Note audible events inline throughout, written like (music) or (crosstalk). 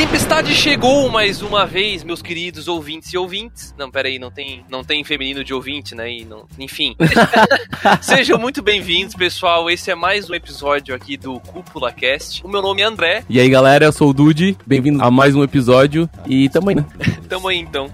tempestade chegou mais uma vez, meus queridos ouvintes e ouvintes. Não, peraí, não tem, não tem feminino de ouvinte, né? E não, enfim. (laughs) Sejam muito bem-vindos, pessoal. Esse é mais um episódio aqui do Cúpula Cast. O meu nome é André. E aí, galera, eu sou o Dude. Bem-vindo a mais um episódio. E tamo aí, né? tamo aí, então.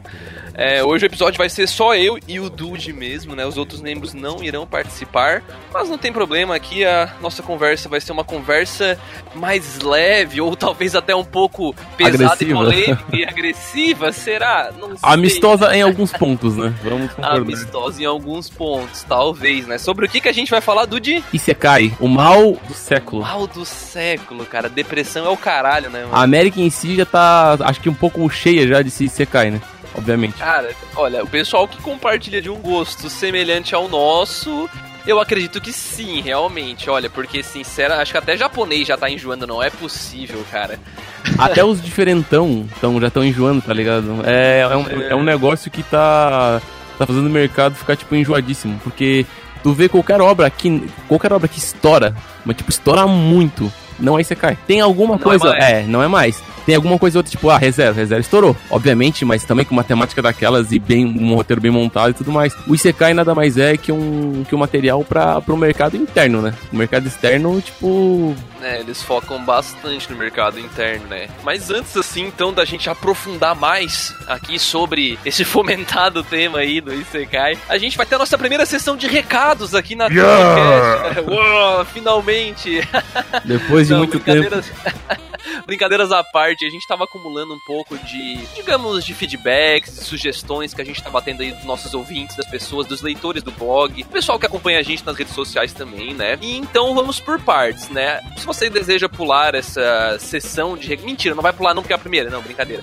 É, hoje o episódio vai ser só eu e o Dude mesmo, né? Os outros membros não irão participar, mas não tem problema. Aqui a nossa conversa vai ser uma conversa mais leve ou talvez até um pouco pesada agressiva. e polêmica e agressiva. Será? Não sei. Amistosa em alguns pontos, né? Vamos concordar. Amistosa em alguns pontos, talvez, né? Sobre o que, que a gente vai falar, Dude? Isekai, o mal do século. O mal do século, cara. Depressão é o caralho, né? Mano? A América em si já tá, acho que um pouco cheia já de se Isekai, né? Obviamente. Cara, olha, o pessoal que compartilha de um gosto semelhante ao nosso, eu acredito que sim, realmente. Olha, porque, sincera, acho que até japonês já tá enjoando, não é possível, cara. (laughs) Até os diferentão tão, já estão enjoando, tá ligado? É, é, um, é. é um negócio que tá, tá fazendo o mercado ficar, tipo, enjoadíssimo. Porque tu vê qualquer obra que. Qualquer obra que estoura, mas tipo, estoura muito. Não você cai. Tem alguma não é coisa. É, é, não é mais. Tem alguma coisa outra, tipo, ah, reserva, reserva estourou. Obviamente, mas também com matemática daquelas e bem, um roteiro bem montado e tudo mais. O Isekai nada mais é que um, que um material para o mercado interno, né? O mercado externo, tipo. É, eles focam bastante no mercado interno, né? Mas antes, assim, então, da gente aprofundar mais aqui sobre esse (laughs) fomentado tema aí do Isekai, a gente vai ter a nossa primeira sessão de recados aqui na yeah! (laughs) Uou, finalmente! (laughs) Depois de Não, muito tempo. (laughs) Brincadeiras à parte, a gente tava acumulando um pouco de, digamos, de feedbacks, de sugestões que a gente tá batendo aí dos nossos ouvintes, das pessoas, dos leitores do blog, o pessoal que acompanha a gente nas redes sociais também, né? E então vamos por partes, né? Se você deseja pular essa sessão de. Mentira, não vai pular não porque é a primeira, não, brincadeira.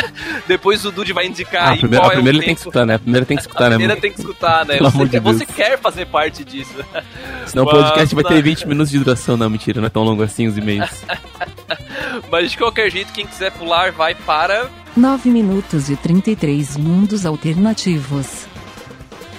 (laughs) Depois o Dude vai indicar ah, a primeira, a primeira é ele tem que escutar, né? A primeira tem que escutar, né? A primeira tem que escutar, né? você, de você quer fazer parte disso. Senão o podcast vai ter 20 minutos de duração, não, mentira, não é tão longo assim os e-mails. (laughs) Mas de qualquer jeito, quem quiser pular vai para. 9 minutos e 33 mundos alternativos.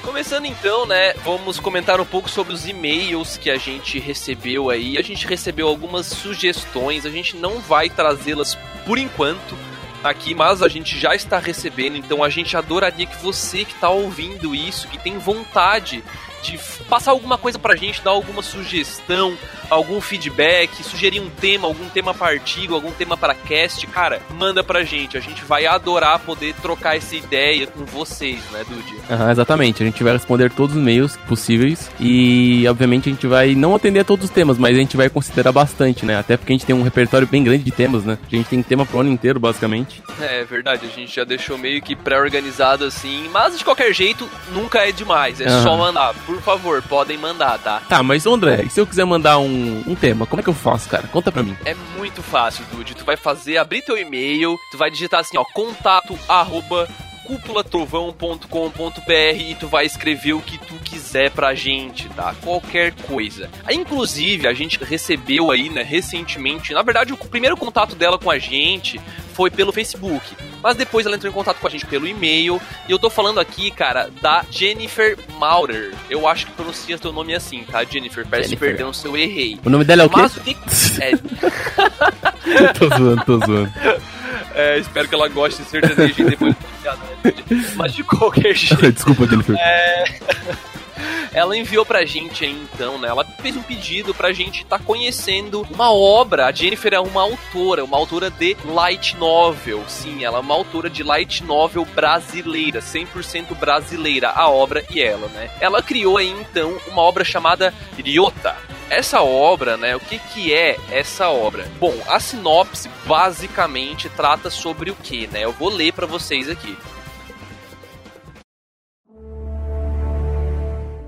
Começando então, né, vamos comentar um pouco sobre os e-mails que a gente recebeu aí. A gente recebeu algumas sugestões, a gente não vai trazê-las por enquanto aqui, mas a gente já está recebendo, então a gente adoraria que você que está ouvindo isso, que tem vontade de passar alguma coisa pra gente, dar alguma sugestão, algum feedback, sugerir um tema, algum tema para artigo, algum tema para cast, cara, manda pra gente. A gente vai adorar poder trocar essa ideia com vocês, né, Dude? Uhum, exatamente. A gente vai responder todos os e-mails possíveis e, obviamente, a gente vai não atender a todos os temas, mas a gente vai considerar bastante, né? Até porque a gente tem um repertório bem grande de temas, né? A gente tem tema pro ano inteiro, basicamente. É verdade, a gente já deixou meio que pré-organizado assim, mas de qualquer jeito, nunca é demais. É uhum. só mandar. Por favor, podem mandar, tá? Tá, mas André, e se eu quiser mandar um um, tema, como é que eu faço, cara? Conta pra mim. É muito fácil, Dude. Tu vai fazer, abrir teu e-mail, tu vai digitar assim, ó, contato arroba cúpulatrovão.com.br e tu vai escrever o que tu quiser pra gente, tá? Qualquer coisa. Inclusive, a gente recebeu aí, né, recentemente, na verdade, o primeiro contato dela com a gente foi pelo Facebook. Mas depois ela entrou em contato com a gente pelo e-mail. E eu tô falando aqui, cara, da Jennifer Maurer. Eu acho que pronuncia teu nome assim, tá, Jennifer? Parece Jennifer. perdão se eu errei. O nome dela é o quê? Mas o que... é... (laughs) tô zoando, tô zoando. (laughs) É, espero que ela goste de sertanejo e depois Mas de qualquer (laughs) jeito. Desculpa, Jennifer. É... (laughs) ela enviou pra gente aí, então, né? Ela fez um pedido pra gente estar tá conhecendo uma obra. A Jennifer é uma autora, uma autora de light novel. Sim, ela é uma autora de light novel brasileira, 100% brasileira, a obra e ela, né? Ela criou aí, então, uma obra chamada Ryota essa obra, né? O que, que é essa obra? Bom, a sinopse basicamente trata sobre o que, né? Eu vou ler para vocês aqui.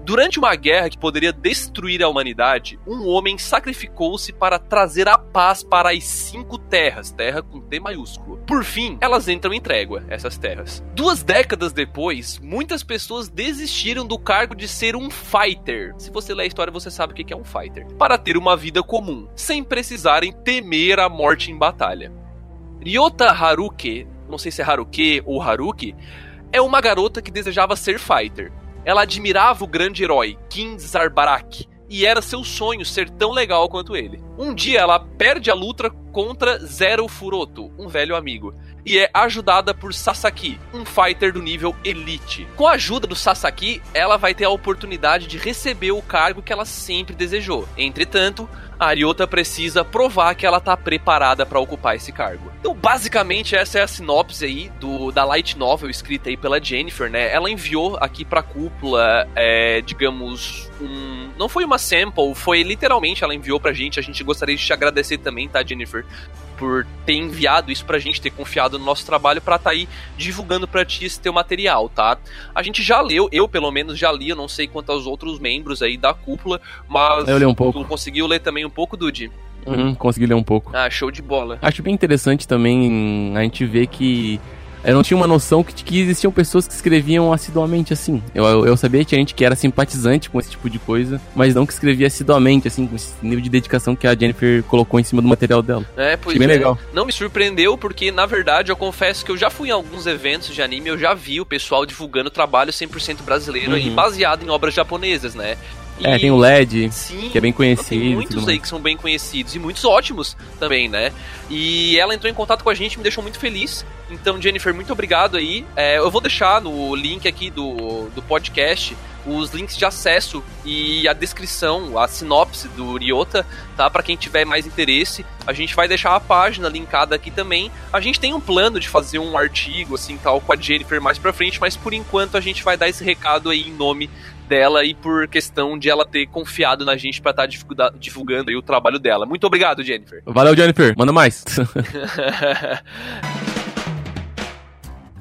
Durante uma guerra que poderia destruir a humanidade, um homem sacrificou-se para trazer a paz para as cinco terras, terra com T maiúsculo. Por fim, elas entram em trégua, essas terras. Duas décadas depois, muitas pessoas desistiram do cargo de ser um fighter. Se você ler a história, você sabe o que é um fighter. Para ter uma vida comum, sem precisarem temer a morte em batalha. Ryota Haruke, não sei se é Haruke ou Haruki, é uma garota que desejava ser fighter ela admirava o grande herói, King Zarbarak, e era seu sonho ser tão legal quanto ele. Um dia ela perde a luta contra Zero Furoto, um velho amigo, e é ajudada por Sasaki, um fighter do nível Elite. Com a ajuda do Sasaki, ela vai ter a oportunidade de receber o cargo que ela sempre desejou. Entretanto, a Ariota precisa provar que ela tá preparada para ocupar esse cargo. Então, basicamente, essa é a sinopse aí do, da light novel escrita aí pela Jennifer, né? Ela enviou aqui pra cúpula, é, digamos, um... Não foi uma sample, foi literalmente ela enviou pra gente. A gente gostaria de te agradecer também, tá, Jennifer? por ter enviado isso pra gente, ter confiado no nosso trabalho para tá aí divulgando pra ti esse teu material, tá? A gente já leu, eu pelo menos já li, eu não sei quanto aos outros membros aí da cúpula, mas eu li um pouco. tu conseguiu ler também um pouco, Dude? Uhum, consegui ler um pouco. Ah, show de bola. Acho bem interessante também a gente ver que eu não tinha uma noção que, que existiam pessoas que escreviam assiduamente assim. Eu, eu, eu sabia que tinha gente que era simpatizante com esse tipo de coisa, mas não que escrevia assiduamente, assim, com esse nível de dedicação que a Jennifer colocou em cima do material dela. É, pois bem é. legal. Não me surpreendeu, porque na verdade eu confesso que eu já fui em alguns eventos de anime, eu já vi o pessoal divulgando trabalho 100% brasileiro Uhum. e baseado em obras japonesas, né? É, E- tem o LED, Sim, que é bem conhecido. Tem muitos aí que são bem conhecidos e muitos ótimos também, né? E ela entrou em contato com a gente, me deixou muito feliz. Então, Jennifer, muito obrigado aí. É, eu vou deixar no link aqui do, do podcast os links de acesso e a descrição, a sinopse do Ryota, tá? Para quem tiver mais interesse, a gente vai deixar a página linkada aqui também. A gente tem um plano de fazer um artigo assim tal com a Jennifer mais pra frente, mas por enquanto a gente vai dar esse recado aí em nome dela e por questão de ela ter confiado na gente pra estar divulgando aí o trabalho dela. Muito obrigado, Jennifer. Valeu, Jennifer. Manda mais. (laughs)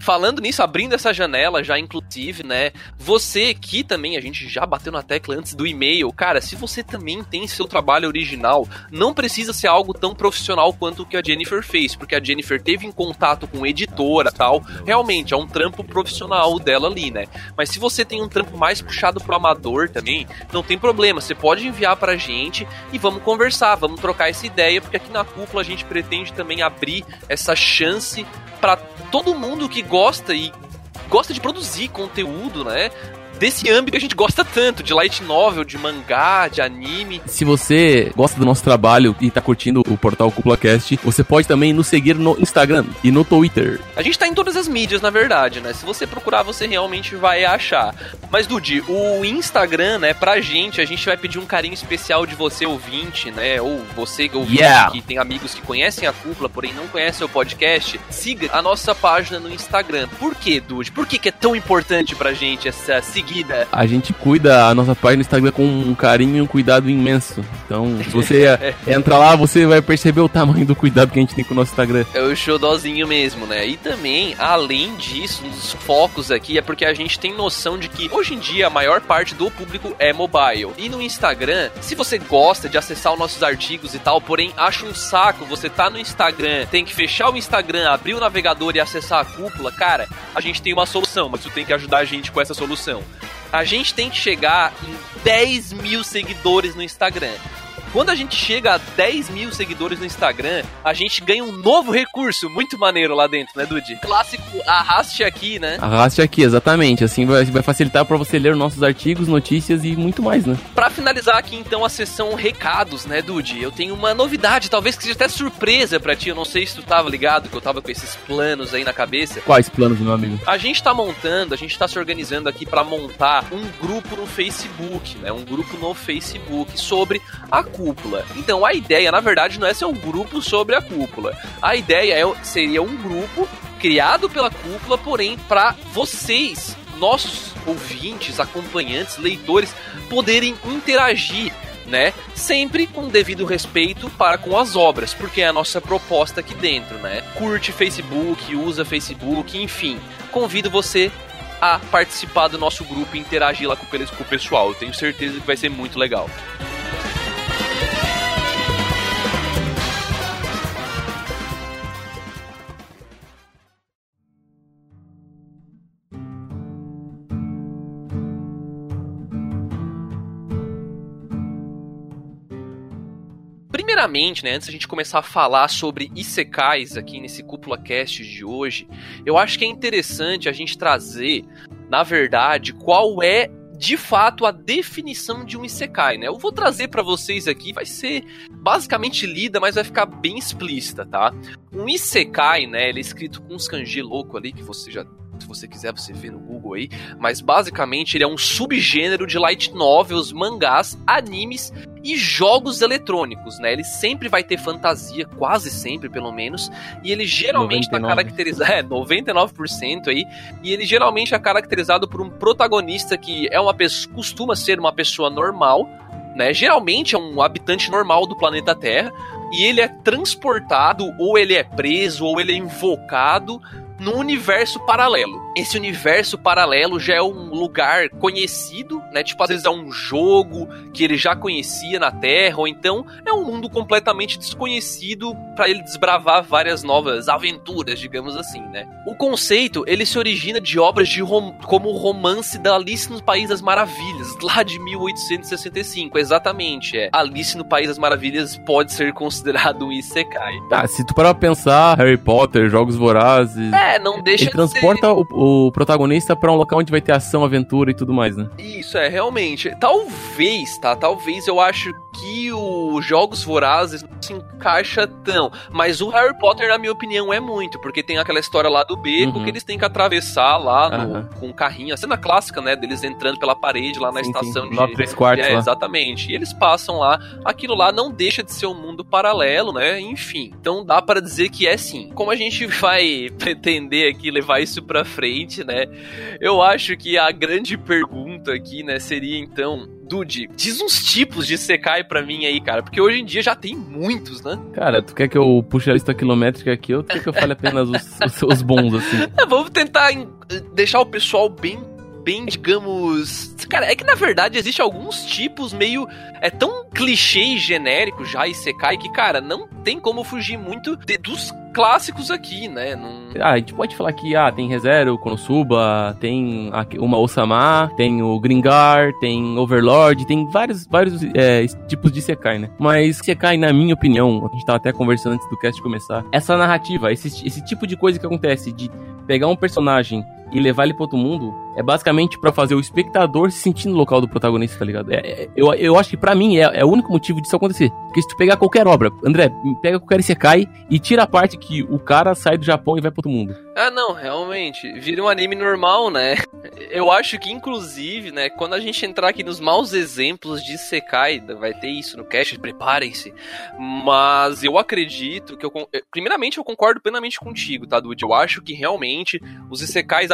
Falando nisso, abrindo essa janela já, inclusive, né? Você que também, a gente já bateu na tecla antes do e-mail. Cara, se você também tem seu trabalho original, não precisa ser algo tão profissional quanto o que a Jennifer fez, porque a Jennifer teve em contato com editora tal. Realmente, é um trampo profissional dela ali, né? Mas se você tem um trampo mais puxado pro amador também, não tem problema. Você pode enviar pra gente e vamos conversar, vamos trocar essa ideia, porque aqui na cúpula a gente pretende também abrir essa chance para todo mundo que gosta e gosta de produzir conteúdo, né? Desse âmbito que a gente gosta tanto, de light novel, de mangá, de anime. Se você gosta do nosso trabalho e tá curtindo o portal CúpulaCast, você pode também nos seguir no Instagram e no Twitter. A gente tá em todas as mídias, na verdade, né? Se você procurar, você realmente vai achar. Mas, Dude, o Instagram, né, pra gente, a gente vai pedir um carinho especial de você, ouvinte, né? Ou você, ouvinte, Yeah. que tem amigos que conhecem a cúpula, porém não conhecem o podcast. Siga a nossa página no Instagram. Por quê, Dude? Por que, que é tão importante pra gente essa seguida? A gente cuida a nossa página no Instagram com um carinho e um cuidado imenso. Então, se você (laughs) entra lá, você vai perceber o tamanho do cuidado que a gente tem com o nosso Instagram. É o xodózinho mesmo, né? E também, além disso, um dos focos aqui é porque a gente tem noção de que hoje em dia a maior parte do público é mobile. E no Instagram, se você gosta de acessar os nossos artigos e tal, porém acha um saco, você tá no Instagram, tem que fechar o Instagram, abrir o navegador e acessar a cúpula, cara, a gente tem uma solução, mas tu tem que ajudar a gente com essa solução. A gente tem que chegar em 10 mil seguidores no Instagram. Quando a gente chega a 10 mil seguidores no Instagram, a gente ganha um novo recurso muito maneiro lá dentro, né, Dude? Clássico arraste aqui, né? Arraste aqui, exatamente. Assim vai, vai facilitar para você ler nossos artigos, notícias e muito mais, né? Pra finalizar aqui então a sessão recados, né, Dude? Eu tenho uma novidade, talvez que seja até surpresa pra ti. Eu não sei se tu tava ligado que eu tava com esses planos aí na cabeça. Quais planos, meu amigo? A gente tá montando, a gente tá se organizando aqui pra montar um grupo no Facebook, né? Um grupo no Facebook sobre a cúpula. Então a ideia, na verdade, não é ser um grupo sobre a cúpula. A ideia é, seria um grupo criado pela cúpula, porém para vocês, nossos ouvintes, acompanhantes, leitores, poderem interagir. Né? Sempre com devido respeito para com as obras, porque é a nossa proposta aqui dentro, né? Curte Facebook, usa Facebook, enfim. Convido você a participar do nosso grupo e interagir lá com o pessoal. Eu tenho certeza que vai ser muito legal. Primeiramente, né, antes da gente começar a falar sobre Isekais aqui nesse Cúpula Cast de hoje, eu acho que é interessante a gente trazer, na verdade, qual é de fato a definição de um isekai, né? Eu vou trazer para vocês aqui, vai ser basicamente lida, mas vai ficar bem explícita, tá? Um isekai, né, ele é escrito com uns kanji louco ali que você já se você quiser você vê no Google aí, mas basicamente ele é um subgênero de light novels, mangás, animes e jogos eletrônicos, né? Ele sempre vai ter fantasia, quase sempre, pelo menos, e ele geralmente está caracterizado, (laughs) é, 99% aí, e ele geralmente é caracterizado por um protagonista que é uma pessoa, costuma ser uma pessoa normal, né? Geralmente é um habitante normal do planeta Terra, e ele é transportado, ou ele é preso, ou ele é invocado no universo paralelo. Esse universo paralelo já é um lugar conhecido, né? Tipo, às vezes é um jogo que ele já conhecia na Terra, ou então é um mundo completamente desconhecido para ele desbravar várias novas aventuras, digamos assim, né? O conceito, ele se origina de obras de rom como o romance da Alice no País das Maravilhas, lá de 1865, exatamente, é. Alice no País das Maravilhas pode ser considerado um isekai. Ah, se tu parar pra pensar, Harry Potter, Jogos Vorazes... É, é, não deixa Ele transporta o, o, protagonista para um local onde vai ter ação, aventura e tudo mais, né? Isso, é, realmente. Talvez, tá? Talvez eu acho que os Jogos Vorazes não se encaixa tão. Mas o Harry Potter, na minha opinião, é muito. Porque tem aquela história lá do beco uhum. que eles têm que atravessar lá no, uhum. com um carrinho. A cena clássica, né? Deles entrando pela parede lá na sim, estação sim. de. Lá três quartos. É, lá. exatamente. E eles passam lá. Aquilo lá não deixa de ser um mundo paralelo, né? Enfim. Então dá para dizer que é sim. Como a gente (laughs) vai pretender aqui levar isso pra frente, né? Eu acho que a grande pergunta aqui, né, seria então Dude, diz uns tipos de Sekai pra mim aí, cara, porque hoje em dia já tem muitos, né? Cara, tu quer que eu puxe a lista quilométrica aqui ou tu quer que eu fale apenas os, os, os bons, assim? (laughs) É, vamos tentar deixar o pessoal bem bem, digamos. Cara, é que na verdade existe alguns tipos meio. É tão clichê e genérico já e Sekai que, cara, não tem como fugir muito de, dos clássicos aqui, né? Não... Ah, a gente pode falar que ah, tem ReZero, Konosuba, tem uma Osama, tem o Gringar, tem Overlord, tem vários, vários é, tipos de Sekai, né? Mas Sekai, na minha opinião, a gente tava até conversando antes do cast começar, essa narrativa, esse, esse tipo de coisa que acontece de pegar um personagem e levar ele para outro mundo é basicamente para fazer o espectador se sentir no local do protagonista, tá ligado? É, é, eu, eu acho que para mim é, é, o único motivo disso acontecer. Porque se tu pegar qualquer obra, André, pega qualquer Isekai e tira a parte que o cara sai do Japão e vai para outro mundo. Ah, não, realmente. Vira um anime normal, né? Eu acho que, inclusive, né, quando a gente entrar aqui nos maus exemplos de Isekai, vai ter isso no cast, preparem-se. Mas eu acredito que eu. Primeiramente, eu concordo plenamente contigo, tá, Dude? Eu acho que realmente os Isekais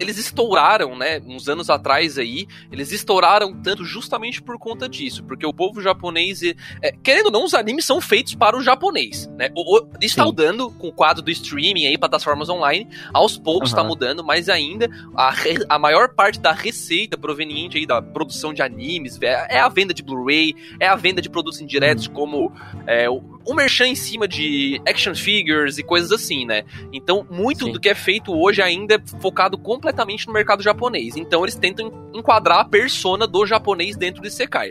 eles estouraram, né, uns anos atrás aí, eles estouraram tanto justamente por conta disso, porque o povo japonês, é, querendo ou não, os animes são feitos para o japonês, né, o, o, está mudando com o quadro do streaming aí, plataformas online, aos poucos está uhum. mudando, mas ainda a, a maior parte da receita proveniente aí da produção de animes é, é a venda de Blu-ray, é a venda de produtos indiretos uhum. como é, o, o merchan em cima de action figures e coisas assim, né, então muito Sim. do que é feito hoje ainda é focado completamente no mercado japonês. Então eles tentam enquadrar a persona do japonês dentro de Sekai.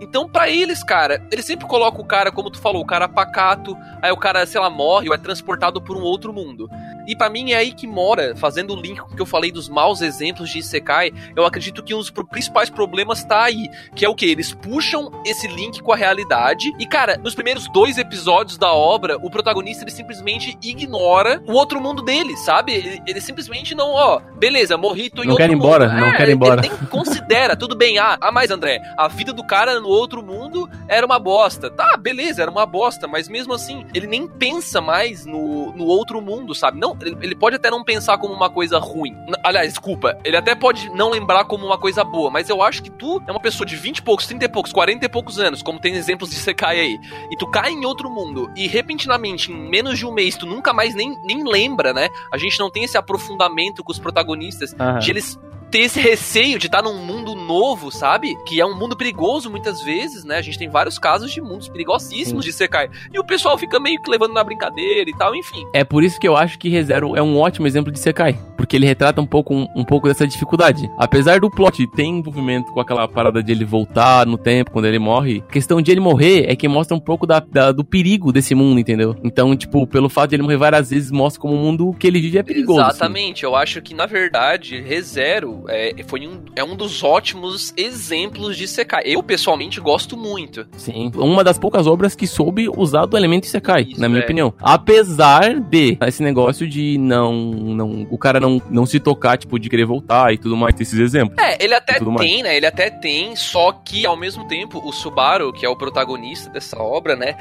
Então, para eles, cara, eles sempre colocam o cara, como tu falou, o cara pacato, aí o cara, sei lá, morre ou é transportado por um outro mundo. E para mim é aí que mora, fazendo o link com o que eu falei dos maus exemplos de Isekai, eu acredito que um dos principais problemas tá aí, que é o que? Eles puxam esse link com a realidade, e cara, nos primeiros dois episódios da obra, o protagonista ele simplesmente ignora o outro mundo dele, sabe? Ele, ele simplesmente não, ó, beleza, morri, tô em não outro quer mundo. embora, não é, quer ir embora. Ele nem considera, tudo bem, ah, ah, mas André, a vida do cara no outro mundo era uma bosta. Tá, beleza, era uma bosta, mas mesmo assim, ele nem pensa mais no, no outro mundo, sabe? Não, ele, ele pode até não pensar como uma coisa ruim. Aliás, desculpa, ele até pode não lembrar como uma coisa boa, mas eu acho que tu é uma pessoa de 20 e poucos, 30 e poucos, 40 e poucos anos, como tem exemplos de você cai aí, e tu cai em outro mundo, e repentinamente, em menos de um mês, tu nunca mais nem, nem lembra, né? A gente não tem esse aprofundamento com os protagonistas, uhum. de eles ter esse receio de estar num mundo novo, sabe? Que é um mundo perigoso muitas vezes, né? A gente tem vários casos de mundos perigosíssimos Sim. de Sekai. E o pessoal fica meio que levando na brincadeira e tal, enfim. É por isso que eu acho que ReZero é um ótimo exemplo de Sekai. Porque ele retrata um pouco, um, um pouco dessa dificuldade. Apesar do plot ter envolvimento com aquela parada de ele voltar no tempo quando ele morre, a questão de ele morrer é que mostra um pouco da, da, do perigo desse mundo, entendeu? Então, tipo, pelo fato de ele morrer várias vezes, mostra como o mundo que ele vive é perigoso. Exatamente. Assim. Eu acho que, na verdade, ReZero é, foi um, é um dos ótimos exemplos de Sekai. Eu, pessoalmente, gosto muito. Sim, uma das poucas obras que soube usar do elemento Sekai, na minha é. opinião. Apesar de esse negócio de não, não o cara não, não se tocar, tipo, de querer voltar e tudo mais, esses exemplos. É, ele até tudo mais. tem, né? Ele até tem, só que ao mesmo tempo o Subaru, que é o protagonista dessa obra, né?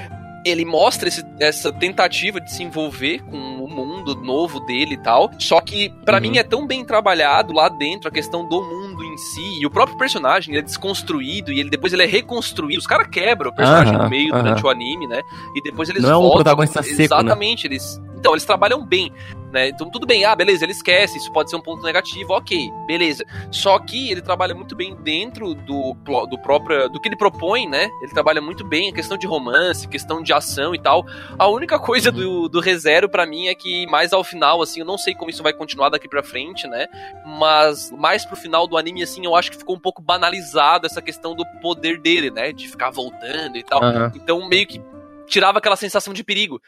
Ele mostra esse- essa tentativa de se envolver com o mundo novo dele e tal. Só que, pra Uhum. mim, é tão bem trabalhado lá dentro a questão do mundo em si. E o próprio personagem ele é desconstruído e ele depois ele é reconstruído. Os caras quebram o personagem Aham, no meio aham. durante o anime, né? E depois eles Não é um voltam. protagonista seco, né? Exatamente, eles. Então, eles trabalham bem, né? Então, tudo bem, ah, beleza, ele esquece, isso pode ser um ponto negativo, ok, beleza. Só que ele trabalha muito bem dentro do, do próprio. do que ele propõe, né? Ele trabalha muito bem a questão de romance, questão de ação e tal. A única coisa do, do ReZero pra mim é que mais ao final, assim, eu não sei como isso vai continuar daqui pra frente, né? Mas mais pro final do anime, assim, eu acho que ficou um pouco banalizado essa questão do poder dele, né? De ficar voltando e tal. Aham. Então, meio que tirava aquela sensação de perigo,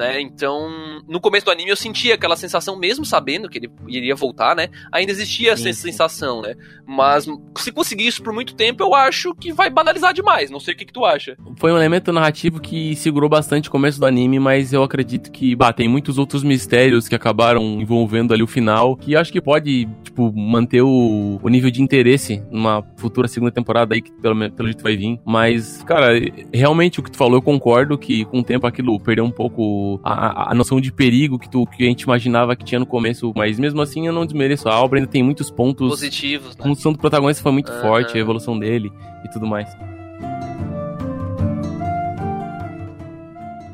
né? Então, no começo do anime eu sentia aquela sensação, mesmo sabendo que ele iria voltar, né? Ainda existia Sim, essa sensação, né? Mas se conseguir isso por muito tempo, eu acho que vai banalizar demais. Não sei o que, que tu acha. Foi um elemento narrativo que segurou bastante o começo do anime, mas eu acredito que, bah, tem muitos outros mistérios que acabaram envolvendo ali o final, que acho que pode, tipo, manter o, o nível de interesse numa futura segunda temporada aí, que pelo, pelo jeito vai vir. Mas, cara, realmente o que tu falou, eu concordo que com o tempo aquilo perdeu um pouco a, a- a noção de perigo que, tu, que a gente imaginava que tinha no começo, mas mesmo assim eu não desmereço a obra, ainda tem muitos pontos. Positivos, A né? função do protagonista foi muito Aham. forte, a evolução dele e tudo mais.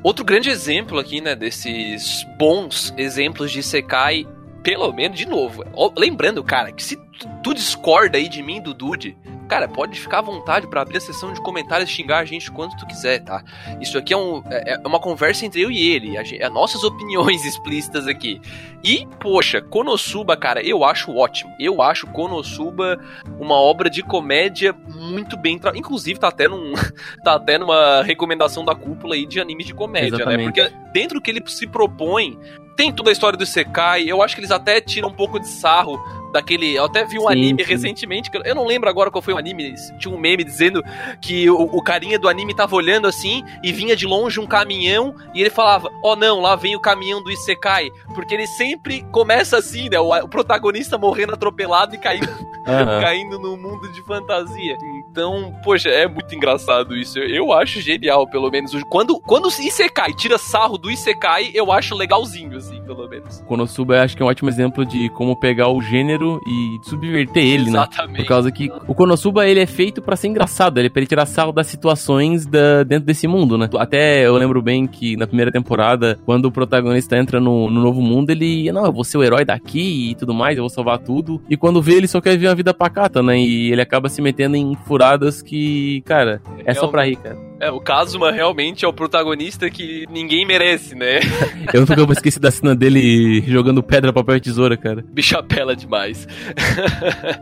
Outro grande exemplo aqui, né, desses bons exemplos de Sekai, pelo menos, de novo, lembrando, cara, que se tu, tu discorda aí de mim, do Dude, cara, pode ficar à vontade pra abrir a sessão de comentários e xingar a gente quanto tu quiser, tá? Isso aqui é, um- é- é uma conversa entre eu e ele, a gen- é nossas (laughs) opiniões explícitas aqui. E, poxa, Konosuba, cara, eu acho ótimo. Eu acho Konosuba uma obra de comédia muito bem tra... Inclusive, tá até, num, (laughs) tá até numa recomendação da cúpula aí de anime de comédia, né? Exatamente. Porque dentro do que ele se propõe, tem toda a história do Sekai. Eu acho que eles até tiram um pouco de sarro daquele. Eu até vi um Sim, anime sim. recentemente, que eu- eu não lembro agora qual foi o anime. Tinha um meme dizendo que o, o carinha do anime tava olhando assim e vinha de longe um caminhão e ele falava: Ó, não, lá vem o caminhão do Isekai. Porque ele sempre começa assim, né? O, o protagonista morrendo atropelado e caindo (laughs) Aham. (laughs) caindo no mundo de fantasia. Então, poxa, é muito engraçado isso. Eu, eu acho genial, pelo menos. Quando, quando o Isekai tira sarro do Isekai, eu acho legalzinho, assim, pelo menos. Konosuba acho que é um ótimo exemplo de como pegar o gênero e subverter ele, né? Exatamente. Por causa que o Konosuba ele é feito pra ser engraçado, ele é pra ele tirar sarro das situações da, dentro desse mundo, né? Até eu lembro bem que na primeira temporada, quando o protagonista entra no, no novo mundo, ele, não, eu vou ser o herói daqui e tudo mais, eu vou salvar tudo. E quando vê, ele só quer viver uma vida pacata, né? E ele acaba se metendo em furadas que, cara, é só pra rir, cara. É, o Kazuma realmente é o protagonista que ninguém merece, né? (laughs) Eu nunca vou esquecer da cena dele jogando pedra, papel e tesoura, cara. Bicho apela demais.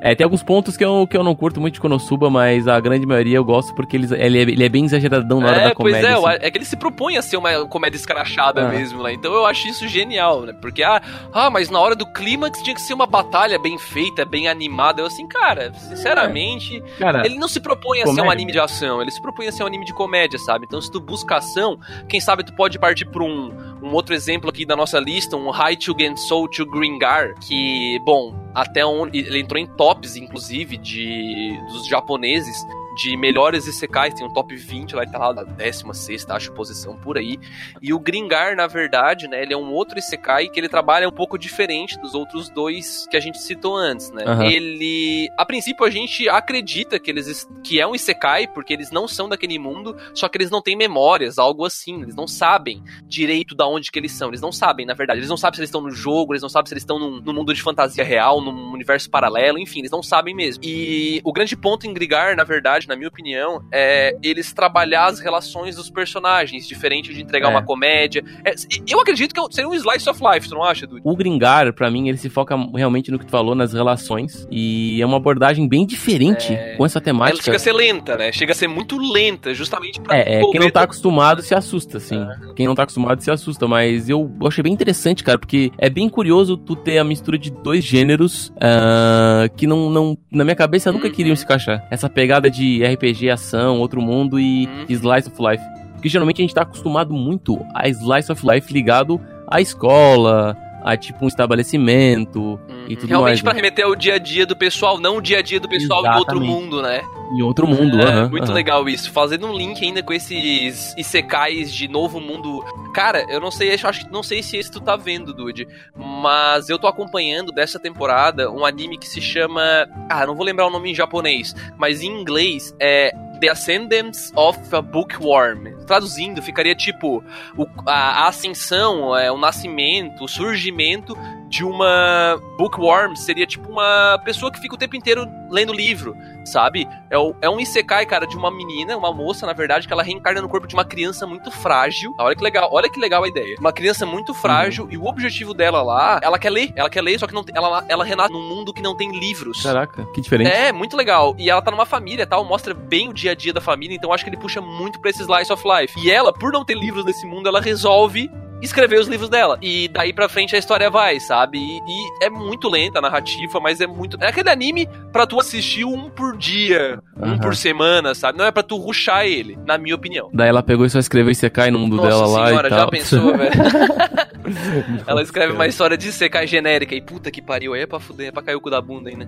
É, tem alguns pontos que eu, que eu não curto muito de Konosuba, mas a grande maioria eu gosto porque eles, ele, é, ele é bem exageradão na hora é, da comédia. pois é, assim. é que ele se propõe a ser uma comédia escrachada Ah. mesmo, né? Então eu acho isso genial, né? Porque, ah, ah, mas na hora do clímax tinha que ser uma batalha bem feita, bem animada. Eu assim, cara, sinceramente, Cara, Ele não se propõe a ser um Comédia. anime de ação, ele se propõe a ser um anime de comédia, sabe? Então, se tu busca ação, quem sabe tu pode partir por um, um outro exemplo aqui da nossa lista, um Haichu Gensou to Gringar, que, bom, até onde ele entrou em tops, inclusive, de dos japoneses. De melhores Isekais, tem um top 20 lá, ele tá lá na 16, acho, posição por aí. E o Gringar, na verdade, né, ele é um outro Isekai que ele trabalha um pouco diferente dos outros dois que a gente citou antes, né? Aham. Ele, a princípio, a gente acredita que eles que é um Isekai, porque eles não são daquele mundo, só que eles não têm memórias, algo assim. Eles não sabem direito da onde que eles são. Eles não sabem, na verdade. Eles não sabem se eles estão no jogo, eles não sabem se eles estão num, num mundo de fantasia real, num universo paralelo, enfim, eles não sabem mesmo. E o grande ponto em Grigar, na verdade, verdade, na minha opinião, é eles trabalhar as relações dos personagens, diferente de entregar É. uma comédia. É, eu acredito que seria um slice of life, tu não acha, Dude? O Gringar, pra mim, ele se foca realmente no que tu falou, nas relações. E é uma abordagem bem diferente É. com essa Ela temática. chega a ser lenta, né? Chega a ser muito lenta, justamente pra É, é, quem não tá acostumado se assusta, assim. Quem não tá acostumado se assusta, mas eu achei bem interessante, cara, porque é bem curioso tu ter a mistura de dois gêneros ah, que não, não, na minha cabeça, nunca Uhum. queriam se encaixar. Essa pegada de RPG, ação, outro mundo e Uhum. slice of life. Porque geralmente a gente tá acostumado muito a slice of life ligado à escola, a tipo um estabelecimento e tudo Realmente mais. pra né? remeter ao dia a dia do pessoal, não o dia a dia do pessoal em outro Exatamente. mundo, né? Em outro mundo, É, muito legal isso. Fazendo um link ainda com esses isekais de novo mundo. Cara, eu não sei, acho que não sei se esse tu tá vendo, Dude. Mas eu tô acompanhando dessa temporada um anime que se chama. Ah, não vou lembrar o nome em japonês. Mas em inglês é The Ascendance of a Bookworm. Traduzindo, ficaria tipo o- a, a ascensão, é, o nascimento, o surgimento de uma bookworm. Seria tipo uma pessoa que fica o tempo inteiro lendo livro, sabe? É, o- é um isekai, cara, de uma menina, uma moça, na verdade, que ela reencarna no corpo de uma criança muito frágil. Ah, Olha que legal, olha que legal a ideia. Uma criança muito frágil e o objetivo dela lá, ela quer ler, ela quer ler, só que não ela, ela renasce num mundo que não tem livros. Caraca, que diferente. É, muito legal. E ela tá numa família tal, mostra bem o dia a dia da família, então acho que ele puxa muito pra esse slice of life. E ela, por não ter livros nesse mundo, ela resolve escrever os livros dela. E daí pra frente a história vai, sabe? E, e é muito lenta a narrativa, mas é muito. É aquele anime pra tu assistir um por dia, um Aham. por semana, sabe? Não é pra tu ruxar ele, na minha opinião. Daí ela pegou e só escreveu e cai no mundo Nossa dela lá senhora, já tal. pensou, (laughs) velho? (laughs) Ela escreve uma história de secar genérica e puta que pariu, aí é pra fuder, é pra cair o cu da bunda aí, né?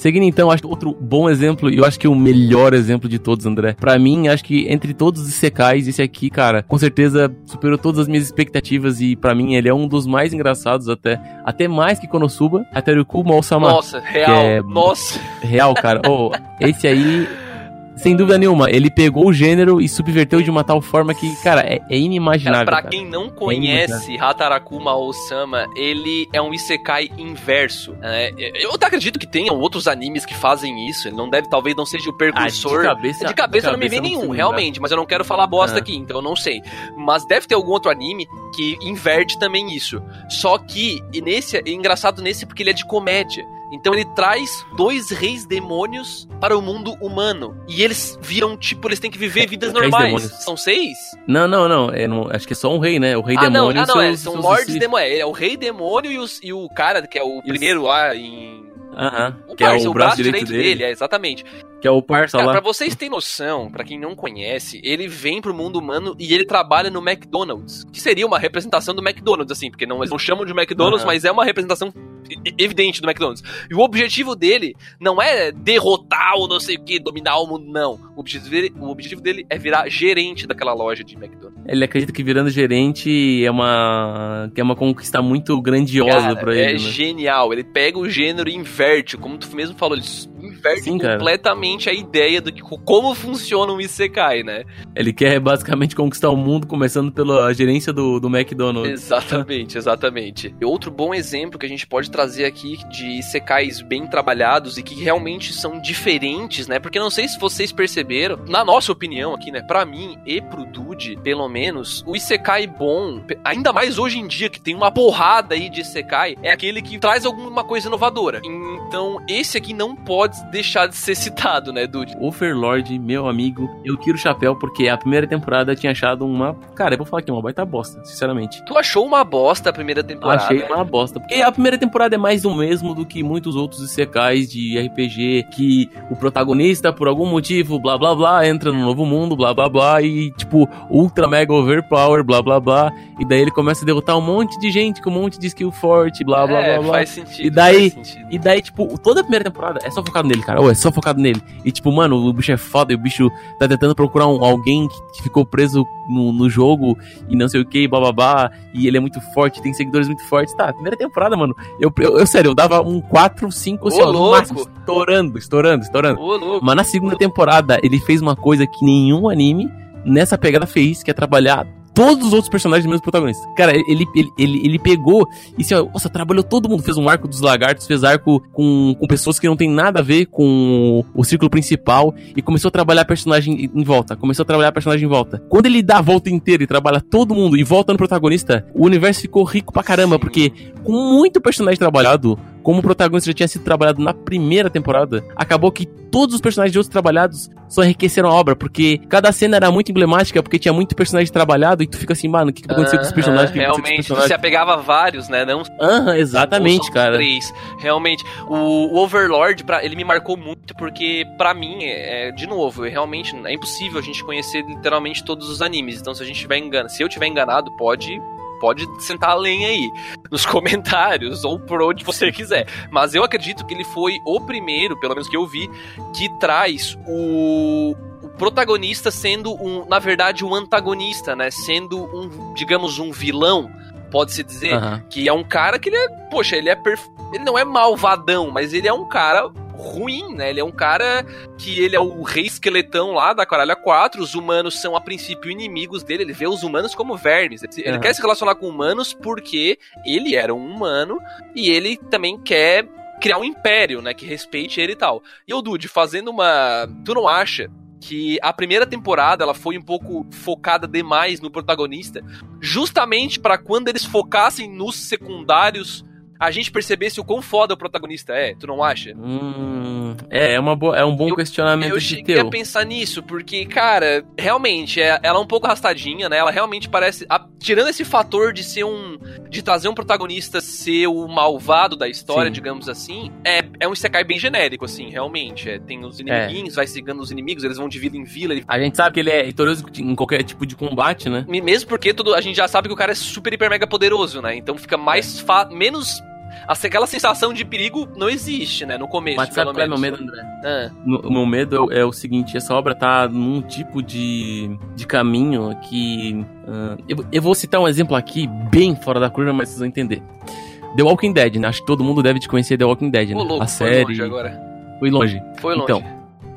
Seguindo então, acho que outro bom exemplo, e eu acho que o melhor exemplo de todos, André. Pra mim, acho que entre todos os secais, esse aqui, cara, com certeza superou todas as minhas expectativas e pra mim ele é um dos mais engraçados até, até mais que Konosuba, Hateruku Maosama. Nossa, real, é- nossa. Real, cara. Oh, esse aí, sem dúvida nenhuma, ele pegou o gênero e subverteu de uma tal forma que, cara, é, é inimaginável. Pra cara. quem não conhece Hatarakuma Osama, ele é um isekai inverso. né? eu até acredito que tenham outros animes que fazem isso. Ele não deve, talvez não seja o Ah, precursor. de cabeça, De cabeça não me vem nenhum, consigo realmente, mas eu não quero falar bosta Ah. aqui, então eu não sei. Mas deve ter algum outro anime que inverte também isso. Só que e nesse é engraçado nesse porque ele é de comédia. Então ele traz dois reis demônios para o mundo humano. E eles viram, tipo, eles têm que viver vidas Reis normais. São seis? Não, não, não, é, não, Acho que é só um rei, né? O rei ah, não, demônio. ah, e não, é, seus- são seus lords demônios. É o rei demônio e, os- e o cara, que é o primeiro lá em. Aham. O, Que é parça, o braço direito dele. é, exatamente. Que é o parça Cara, lá. pra vocês terem noção, pra quem não conhece, ele vem pro mundo humano e ele trabalha no McDonald's. Que seria uma representação do McDonald's, assim, porque não, eles não chamam de McDonald's, mas é uma representação evidente do McDonald's. E o objetivo dele não é derrotar ou não sei o que, dominar o mundo, não. O objetivo dele, o objetivo dele é virar gerente daquela loja de McDonald's. Ele acredita que virando gerente é uma. que é uma conquista muito grandiosa Cara, pra é ele, né? genial. Ele pega o gênero e inverte, como tu mesmo falou, ele inverte Sim, completamente a ideia do que como funciona um Isekai, né? Ele quer basicamente conquistar o mundo, começando pela gerência do, do McDonald's. Exatamente, exatamente. E outro bom exemplo que a gente pode trazer aqui de Isekais bem trabalhados e que realmente são diferentes, né? Porque não sei se vocês perceberam, na nossa opinião aqui, né? Pra mim e pro Dude, pelo menos, o Isekai bom, ainda mais hoje em dia que tem uma porrada aí de Isekai, é aquele que traz alguma coisa inovadora. Então, esse aqui não pode deixar de ser citado, né, Dude? Overlord, meu amigo, eu tiro o chapéu porque a primeira temporada tinha achado uma. Cara, eu vou falar aqui, uma baita bosta, sinceramente. Tu achou uma bosta a primeira temporada? Achei uma bosta. Porque a primeira temporada é mais do mesmo do que muitos outros secais de RPG. Que o protagonista, por algum motivo, blá blá blá, entra no novo mundo, blá blá blá, e tipo, ultra mega overpower, blá blá blá. E daí ele começa a derrotar um monte de gente com um monte de skill forte, blá blá é, blá blá. faz sentido. E daí- faz sentido. E daí, tipo, toda a primeira temporada é só focado nele, cara. Ou é só focado nele. E, tipo, mano, o bicho é foda e o bicho tá tentando procurar um- alguém que, ficou preso no, no jogo e não sei o que, bababá. E ele é muito forte, tem seguidores muito fortes. Tá, primeira temporada, mano. Eu, eu, eu, sério, eu dava um 4, 5, assim, ó, no máximo. Estourando, estourando, estourando. Ô. Mas na segunda temporada, ele fez uma coisa que nenhum anime nessa pegada fez, que é trabalhar todos os outros personagens menos protagonistas. Cara, ele, ele, ele, ele pegou e assim, ó, nossa, trabalhou todo mundo. Fez um arco dos lagartos, fez arco com, com pessoas que não tem nada a ver com o círculo principal e começou a trabalhar personagem em volta. Começou a trabalhar personagem em volta. Quando ele dá a volta inteira e trabalha todo mundo e volta no protagonista, o universo ficou rico pra caramba, Sim. porque com muito personagem trabalhado, como o protagonista já tinha sido trabalhado na primeira temporada, acabou que todos os personagens de outros trabalhados só enriqueceram a obra, porque cada cena era muito emblemática, porque tinha muito personagem trabalhado, e tu fica assim, mano, o que, que aconteceu com esse personagem? O que que aconteceu com esse Realmente, personagem? você apegava a vários, né? Não Aham, exatamente, Ou são cara. Três. Realmente, o, Overlord, pra, ele me marcou muito, porque pra mim, é, é, de novo, é realmente é impossível a gente conhecer literalmente todos os animes. Então, se a gente tiver enganado, se eu tiver enganado, pode. Pode sentar a lenha aí nos (laughs) comentários ou por onde você quiser. Mas eu acredito que ele foi o primeiro, pelo menos que eu vi, que traz o, protagonista sendo um, na verdade, um antagonista, né? Sendo um, digamos, um vilão, pode-se dizer. Aham. Que é um cara que ele é. Poxa, ele é. Perf... Ele não é malvadão, mas ele é um cara ruim, né? Ele é um cara que ele é o rei esqueletão lá da Caralha 4. Os humanos são, a princípio, inimigos dele. Ele vê os humanos como vermes. Ele, Aham. quer se relacionar com humanos porque ele era um humano e ele também quer criar um império, né? Que respeite ele e tal. E o Dude, fazendo uma. Tu não acha? Que a primeira temporada ela foi um pouco focada demais no protagonista, justamente pra quando eles focassem nos secundários, a gente percebesse o quão foda o protagonista é, tu não acha? Hum, é, é, uma boa, é um bom Eu- questionamento Eu de cheguei teu. a pensar nisso, porque, cara, realmente, é- ela é um pouco arrastadinha, né? Ela realmente parece. a- tirando esse fator de ser um. de trazer um protagonista ser o malvado da história, Sim. digamos assim, é, é um Isekai bem genérico, assim, realmente. É, tem os inimiguinhos, vai seguindo os inimigos, eles vão de vila em vila. Ele... A gente sabe que ele é vitorioso em qualquer tipo de combate, né? Mesmo porque tudo, a gente já sabe que o cara é super, hiper, mega poderoso, né? Então fica mais. Fa... menos. Aquela sensação de perigo não existe, né? No começo, Mas sabe pelo qual é meu menos. medo, André? Ah, O meu medo é, é o seguinte, essa obra tá num tipo de, de caminho que... ah, eu, eu vou citar um exemplo aqui, bem fora da curva, mas vocês vão entender. The Walking Dead, né? Acho que todo mundo deve te conhecer The Walking Dead, Ô, né? louco, a foi série... longe agora. Foi longe. Foi longe. Então,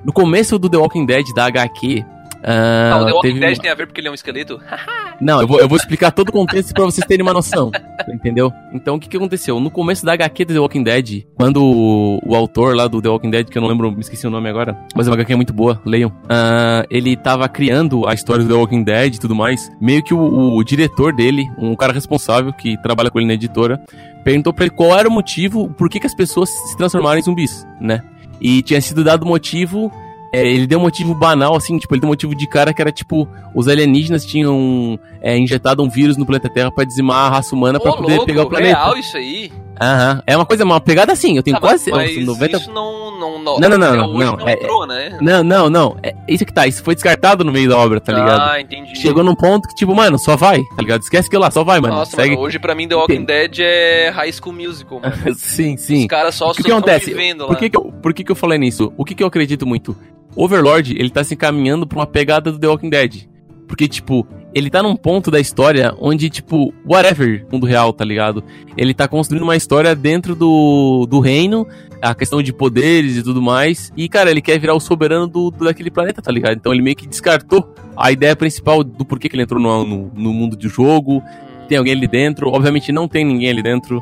No começo do The Walking Dead, da HQ... Ah, o The Walking Dead tem a ver porque ele é um esqueleto? (laughs) Não, eu vou, eu vou explicar todo o contexto pra vocês terem uma noção. Entendeu? Então, o que que aconteceu? No começo da HQ do The Walking Dead, quando o, o autor lá do The Walking Dead, que eu não lembro, me esqueci o nome agora, mas é uma HQ muito boa, leiam. ah, ele tava criando a história do The Walking Dead e tudo mais. Meio que o, o- o diretor dele, um cara responsável que trabalha com ele na editora, perguntou pra ele qual era o motivo, por que, que as pessoas se transformaram em zumbis, né? E tinha sido dado motivo. É, ele deu um motivo banal, assim, tipo, ele deu um motivo de cara que era tipo, os alienígenas tinham é, injetado um vírus no planeta Terra pra dizimar a raça humana pra Ô, poder louco, pegar o planeta. real isso aí? Aham. É uma coisa, uma pegada assim, eu tenho Tá, quase mas 90. isso não... Não, não, Não, não, não, até não, hoje não, é- entrou, né? Não, não, não. É isso que tá, isso foi descartado no meio da obra, tá ligado? Ah, entendi. Chegou num ponto que, tipo, mano, só vai, tá ligado? Esquece aquilo lá, só vai, mano. Nossa, Segue. mano, hoje pra mim The Walking Dead é High School Musical, mano. (laughs) sim, sim. Os caras só O que que acontece? Por que que, eu, por que que eu falei nisso? O que que eu acredito muito? Overlord, ele tá se encaminhando pra uma pegada do The Walking Dead. Porque, tipo, ele tá num ponto da história onde, tipo, whatever, mundo real, tá ligado? Ele tá construindo uma história dentro do, do reino, a questão de poderes e tudo mais. E, cara, ele quer virar o soberano do, do- daquele planeta, tá ligado? Então ele meio que descartou a ideia principal do porquê que ele entrou no, no, no mundo do jogo. Tem alguém ali dentro. Obviamente não tem ninguém ali dentro,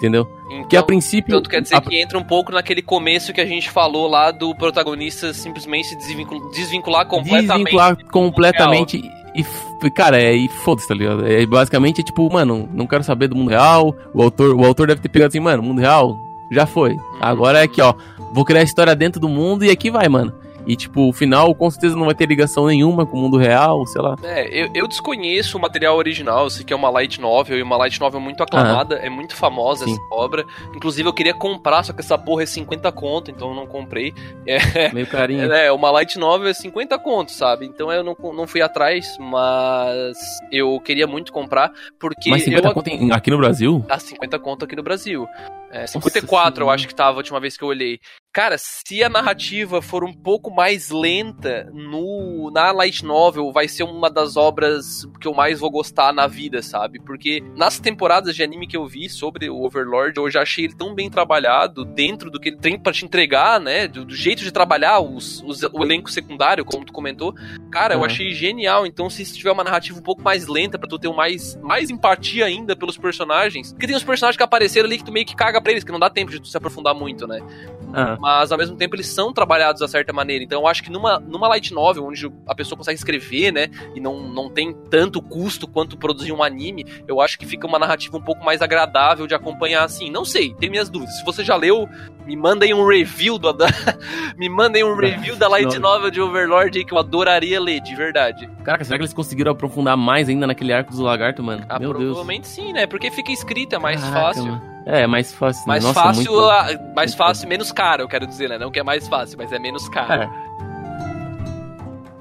entendeu? então, Que a princípio. Tu quer dizer a- que entra um pouco naquele começo que a gente falou lá do protagonista simplesmente se desvincul- desvincular completamente. desvincular completamente e, cara, é, e foda-se, tá ligado? É, basicamente é tipo, mano, não quero saber do mundo real. O autor, o autor deve ter pegado assim, mano, mundo real já foi. Agora é aqui, ó, vou criar a história dentro do mundo e aqui vai, mano. E tipo, o final com certeza não vai ter ligação nenhuma com o mundo real, sei lá. É, eu, eu desconheço o material original, eu sei que é uma light novel, e uma light novel muito aclamada, é muito famosa Sim. essa obra. Inclusive eu queria comprar, só que essa porra é 50 conto, então eu não comprei. (laughs) Meio carinho. É, uma light novel é 50 conto, sabe? Então eu não, não fui atrás, mas eu queria muito comprar, porque Mas 50 eu... conto aqui no Brasil? Tá 50 conto aqui no Brasil. É, 54 eu Senhora. acho que tava a última vez que eu olhei. Cara, se a narrativa for um pouco mais lenta no na light novel, vai ser uma das obras que eu mais vou gostar na vida, sabe? Porque nas temporadas de anime que eu vi sobre o Overlord, eu já achei ele tão bem trabalhado dentro do que ele tem para te entregar, né? Do, do, jeito de trabalhar os, os, o elenco secundário, como tu comentou. Cara, uhum. eu achei genial. Então, se tiver uma narrativa um pouco mais lenta para tu ter mais, mais empatia ainda pelos personagens, porque tem os personagens que apareceram ali que tu meio que caga pra eles, que não dá tempo de tu se aprofundar muito, né? Uhum mas ao mesmo tempo eles são trabalhados da certa maneira. Então eu acho que numa, numa light novel, onde a pessoa consegue escrever, né, e não, não tem tanto custo quanto produzir um anime, eu acho que fica uma narrativa um pouco mais agradável de acompanhar assim. Não sei, tem minhas dúvidas. Se você já leu, me mandem um review do, da, (laughs) me mandem um review da light novel de Overlord aí que eu adoraria ler, de verdade. Caraca, será que eles conseguiram aprofundar mais ainda naquele arco do lagarto, mano? Ah, Meu provavelmente Deus. sim, né? Porque fica escrita, é mais Caraca, fácil. Mano. É, mais fácil. Mais Nossa, fácil, muito... mais fácil e menos caro, eu quero dizer, né? Não que é mais fácil, mas é menos caro. É.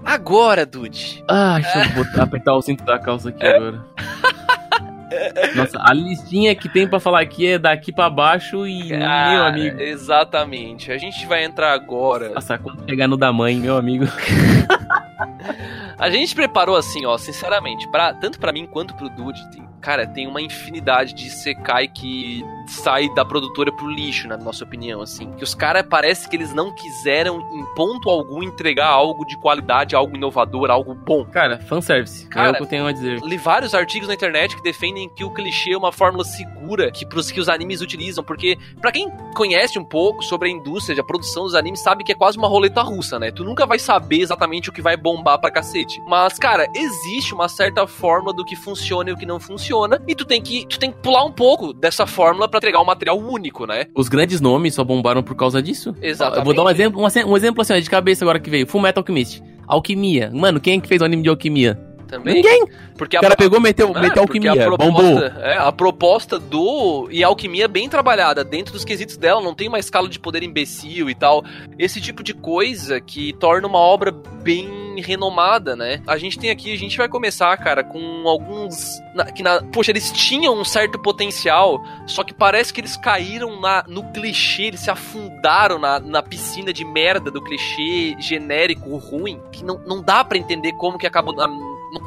Agora, Dude. Ah, (laughs) deixa eu botar, apertar o cinto da calça aqui agora. (laughs) Nossa, a listinha que tem para falar aqui é daqui para baixo e ah, meu amigo. Exatamente. A gente vai entrar agora. Nossa, quando chegar no da mãe, meu amigo. (laughs) a gente preparou assim, ó, sinceramente, para tanto para mim quanto pro Dude, tem, cara, tem uma infinidade de Sekai que sai da produtora pro lixo, na nossa opinião, assim. Que os caras parece que eles não quiseram em ponto algum entregar algo de qualidade, algo inovador, algo bom. Cara, fanservice. Cara, é o que eu tenho a dizer. Li vários artigos na internet que defendem que o clichê é uma fórmula segura que pros que os animes utilizam, porque para quem conhece um pouco sobre a indústria de a produção dos animes sabe que é quase uma roleta russa, né? Tu nunca vai saber exatamente o que vai bombar pra cacete. Mas, cara, existe uma certa fórmula do que funciona e o que não funciona, e tu tem que tu tem que pular um pouco dessa fórmula para entregar um material único, né? Os grandes nomes só bombaram por causa disso. Exatamente. Eu vou dar um exemplo, um, exemplo assim, de cabeça agora que veio. Full Metal Alchemist. Alquimia. Mano, quem é que fez o anime de alquimia? Também? Ninguém. Porque o cara pegou, meteu, é, meteu alquimia, a proposta, bombou. É, a proposta do... E a alquimia é bem trabalhada dentro dos quesitos dela, não tem uma escala de poder imbecil e tal. Esse tipo de coisa que torna uma obra bem renomada, né? A gente tem aqui, a gente vai começar, cara, com alguns na, que na, poxa, eles tinham um certo potencial, só que parece que eles caíram na, no clichê, eles se afundaram na, na piscina de merda do clichê genérico ruim, que não, não dá para entender como que acabou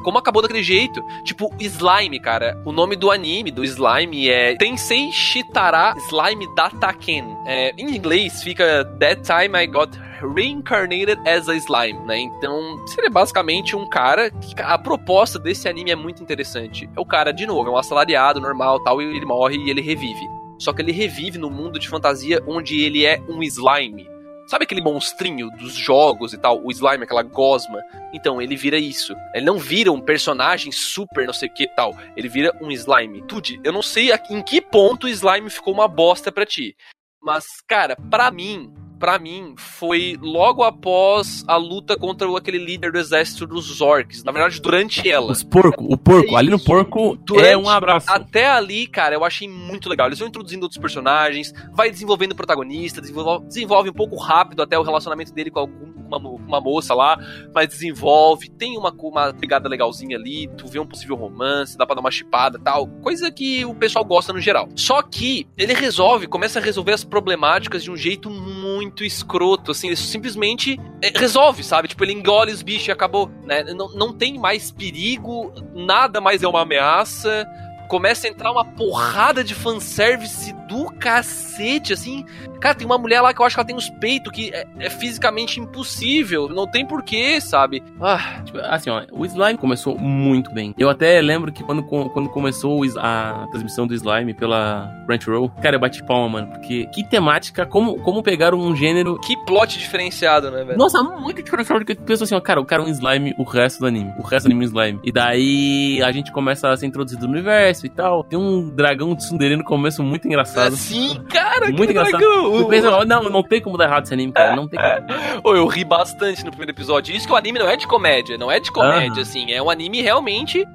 como acabou daquele jeito. Tipo, Slime, cara. O nome do anime, do Slime, é Tensei Shitara Slime Dataken. É, em inglês fica That Time I Got Reincarnated as a Slime, né? Então, seria basicamente um cara que a proposta desse anime é muito interessante. É o cara, de novo, é um assalariado normal tal, e ele morre e ele revive. Só que ele revive no mundo de fantasia onde ele é um slime. Sabe aquele monstrinho dos jogos e tal? O slime, aquela gosma. Então, ele vira isso. Ele não vira um personagem super não sei o que tal. Ele vira um slime. Tude, eu não sei em que ponto o slime ficou uma bosta pra ti. Mas, cara, pra mim, para mim, foi logo após a luta contra aquele líder do exército dos orcs. Na verdade, durante ela. Os porco, o porco, ali no porco durante, é um abraço. Até ali, cara, eu achei muito legal. Eles vão introduzindo outros personagens, vai desenvolvendo o protagonista, desenvolve, desenvolve um pouco rápido até o relacionamento dele com algum, uma, uma moça lá, mas desenvolve, tem uma, uma pegada legalzinha ali, tu vê um possível romance, dá pra dar uma chipada tal, coisa que o pessoal gosta no geral. Só que ele resolve, começa a resolver as problemáticas de um jeito muito muito escroto, assim, ele simplesmente é, resolve, sabe? Tipo, ele engole os bichos e acabou, né? Não, não tem mais perigo, nada mais é uma ameaça começa a entrar uma porrada de fanservice do cacete, assim. Cara, tem uma mulher lá que eu acho que ela tem uns peitos que é, é fisicamente impossível. Não tem porquê, sabe? Ah. Tipo, assim, ó, o Slime começou muito bem. Eu até lembro que quando, quando começou a transmissão do Slime pela Crunchyroll, cara, eu bati palma, mano. Porque que temática, como, como pegaram um gênero. Que plot diferenciado, né, velho? Nossa, muito diferenciado. Porque pensa assim, ó, cara, o cara é um slime o resto do anime. O resto do anime é um slime. E daí a gente começa a ser introduzido no universo e tal. Tem um dragão de tsundere no começo muito engraçado. Sim, cara, muito engraçado. Dragão. Não, não tem como dar errado esse anime, cara. Não tem como. eu ri bastante no primeiro episódio. Isso que o anime não é de comédia, não é de comédia, assim. É um anime realmente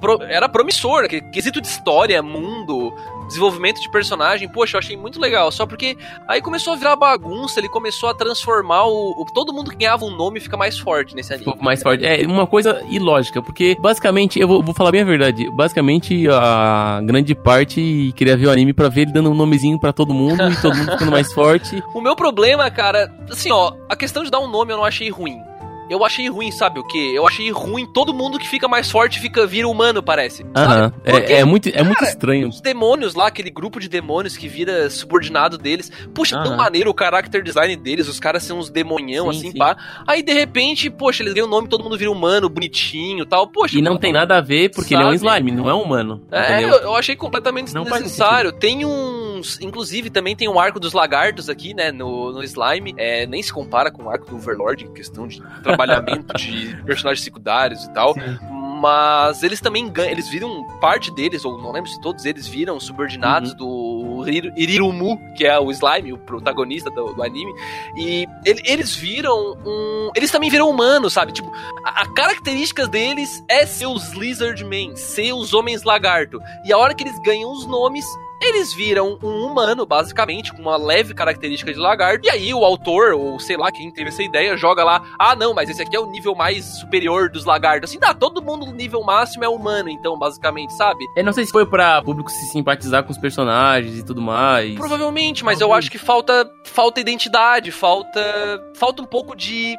pro, era promissor, quesito de história, mundo, desenvolvimento de personagem, poxa, eu achei muito legal. Só porque aí começou a virar bagunça, ele começou a transformar o. o- todo mundo que ganhava um nome fica mais forte nesse anime. pouco mais forte. É uma coisa ilógica, porque basicamente, eu vou, vou falar bem a verdade, basicamente a grande parte queria ver o anime pra ver ele dando um nomezinho pra todo mundo e todo mundo ficando mais (laughs) forte. O meu problema, cara, assim, ó, a questão de dar um nome eu não achei ruim. Eu achei ruim, sabe o quê? Eu achei ruim todo mundo que fica mais forte fica vira humano, parece. sabe? Aham. Porque, É, é muito, é muito cara, estranho. Os demônios lá, aquele grupo de demônios que vira subordinado deles. Puxa, tão Aham. maneiro o character design deles, os caras são uns demonhão, Sim, assim, sim. pá. Aí, de repente, poxa, eles ganham o nome, todo mundo vira humano, bonitinho e tal. Poxa, E não tem nada a ver porque ele é um Sabe? slime, não é um humano. É, eu, eu achei completamente desnecessário. Tem uns. Inclusive, também tem um arco dos lagartos aqui, né? No, no Slime. É, nem se compara com o arco do Overlord em questão de trabalhamento de (laughs) personagens secundários e tal. Mas eles também ganham. Eles viram parte deles, ou não lembro se todos eles viram subordinados do Iriru- Irirumu, que é o Slime, o protagonista do, do anime. E ele- eles viram um. Eles também viram humanos, sabe? Tipo, a, a característica deles é ser os Lizardmen, ser os Homens Lagarto. E a hora que eles ganham os nomes, eles viram um humano, basicamente, com uma leve característica de lagarto. E aí o autor, ou sei lá quem teve essa ideia, joga lá: ah, não, mas esse aqui é o nível mais superior dos lagartos. Assim, dá, todo mundo no nível máximo é humano, então, basicamente, sabe? Eu não sei se foi pra público se simpatizar com os personagens e tudo mais. Provavelmente, mas eu acho que falta falta identidade, falta falta um pouco de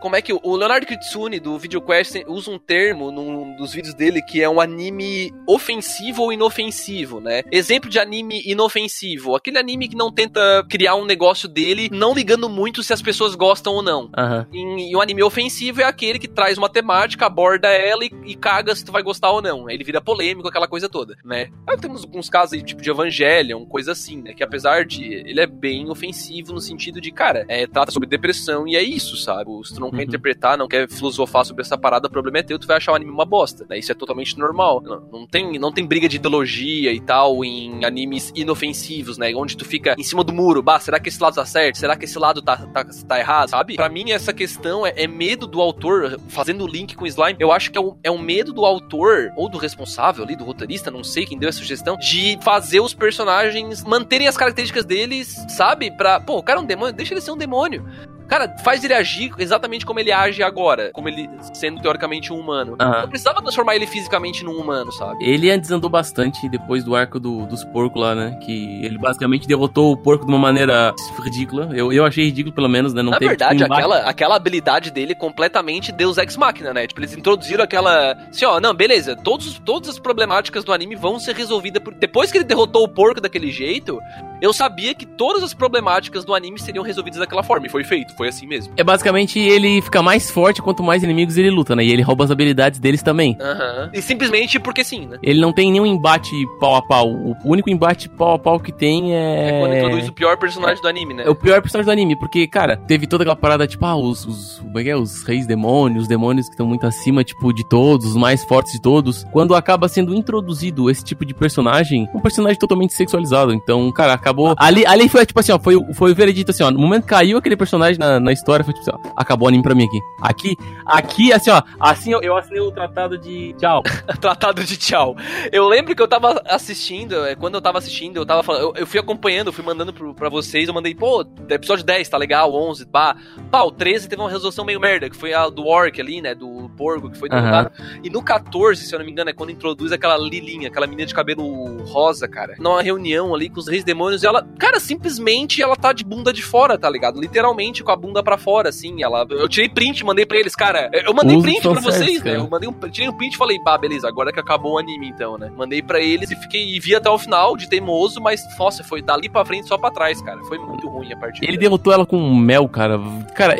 como é que o- o Leonardo Kitsune do VideoQuest usa um termo num dos vídeos dele que é um anime ofensivo ou inofensivo, né? Exemplo de anime inofensivo, aquele anime que não tenta criar um negócio dele, não ligando muito se as pessoas gostam ou não. Aham. E, e um anime ofensivo é aquele que traz uma temática, aborda ela e, e caga se tu vai gostar ou não. Aí Ele vira polêmico, aquela coisa toda, né? Aí temos alguns casos aí, tipo de Evangelion, coisa assim, né? Que apesar de. Ele é bem ofensivo no sentido de, cara, é, trata sobre depressão e é isso, sabe? Se tu não quer Uhum. interpretar, não quer filosofar sobre essa parada, o problema é teu, tu vai achar o anime uma bosta, né? Isso é totalmente normal. Não, não tem, não tem briga de ideologia e tal em animes inofensivos, né? Onde tu fica em cima do muro, bah, será que esse lado tá certo? Será que esse lado tá, tá, tá errado, sabe? Pra mim, essa questão é, é medo do autor, fazendo o link com o slime, eu acho que é um, é um medo do autor, ou do responsável ali, do roteirista, não sei quem deu essa sugestão, de fazer os personagens manterem as características deles, sabe? Pra, pô, o cara é um demônio, deixa ele ser um demônio. Cara, faz ele agir exatamente como ele age agora, como ele sendo teoricamente um humano. Não precisava transformar ele fisicamente num humano, sabe? Ele desandou bastante depois do arco do- dos porcos lá, né? Que ele basicamente derrotou o porco de uma maneira ridícula. Eu, eu achei ridículo, pelo menos, né? Não Na teve, verdade, tipo, aquela, aquela habilidade dele completamente Deus Ex Machina, né? Tipo, eles introduziram aquela. Assim, ó, não, beleza, todos, todas as problemáticas do anime vão ser resolvidas. Por... Depois que ele derrotou o porco daquele jeito, eu sabia que todas as problemáticas do anime seriam resolvidas daquela forma. E foi feito, foi assim mesmo. É basicamente ele fica mais forte quanto mais inimigos ele luta, né? E ele rouba as habilidades deles também. Aham. E simplesmente porque sim, né? Ele não tem nenhum embate pau a pau. O único embate pau a pau que tem é. É quando introduz o pior personagem do anime, né? É o pior personagem do anime, porque, cara, teve toda aquela parada, tipo, ah, os, os, como é que é? os reis demônios, os demônios que estão muito acima, tipo, de todos, os mais fortes de todos. Quando acaba sendo introduzido esse tipo de personagem, um personagem totalmente sexualizado. Então, cara, acabou. Ali, ali foi, tipo assim, ó, foi, foi o veredito assim, ó. No momento que caiu aquele personagem na, na história, foi tipo assim, ó, acabou o anime pra mim aqui. Aqui, aqui, assim, ó, assim eu, eu assinei o tratado de tchau. (laughs) Tratado de tchau. Eu lembro que eu tava assistindo, é, quando eu tava assistindo, eu tava falando, eu, eu fui acompanhando, eu fui mandando pro, pra vocês, eu mandei, pô, episódio 10 tá legal, 11, pá. Pá, o 13 teve uma resolução meio merda, que foi a do Orc ali, né, do porco, que foi derrotado. E no 14, se eu não me engano, é quando introduz aquela Lilinha, aquela menina de cabelo rosa, cara. Numa reunião ali com os reis demônios, e ela, cara, simplesmente ela tá de bunda de fora, tá ligado? Literalmente com a bunda pra fora, assim. Ela, eu tirei print, mandei pra eles, cara. Eu mandei Uso print pra vocês, né? cara. Eu mandei um, tirei um print e falei, bah, beleza, agora que acabou o anime, então, né? Mandei pra eles e fiquei e vi até o final de teimoso, mas, nossa, foi dali pra frente só pra trás, cara. Foi muito ruim a partida. Ele derrotou ela com mel, cara. Cara,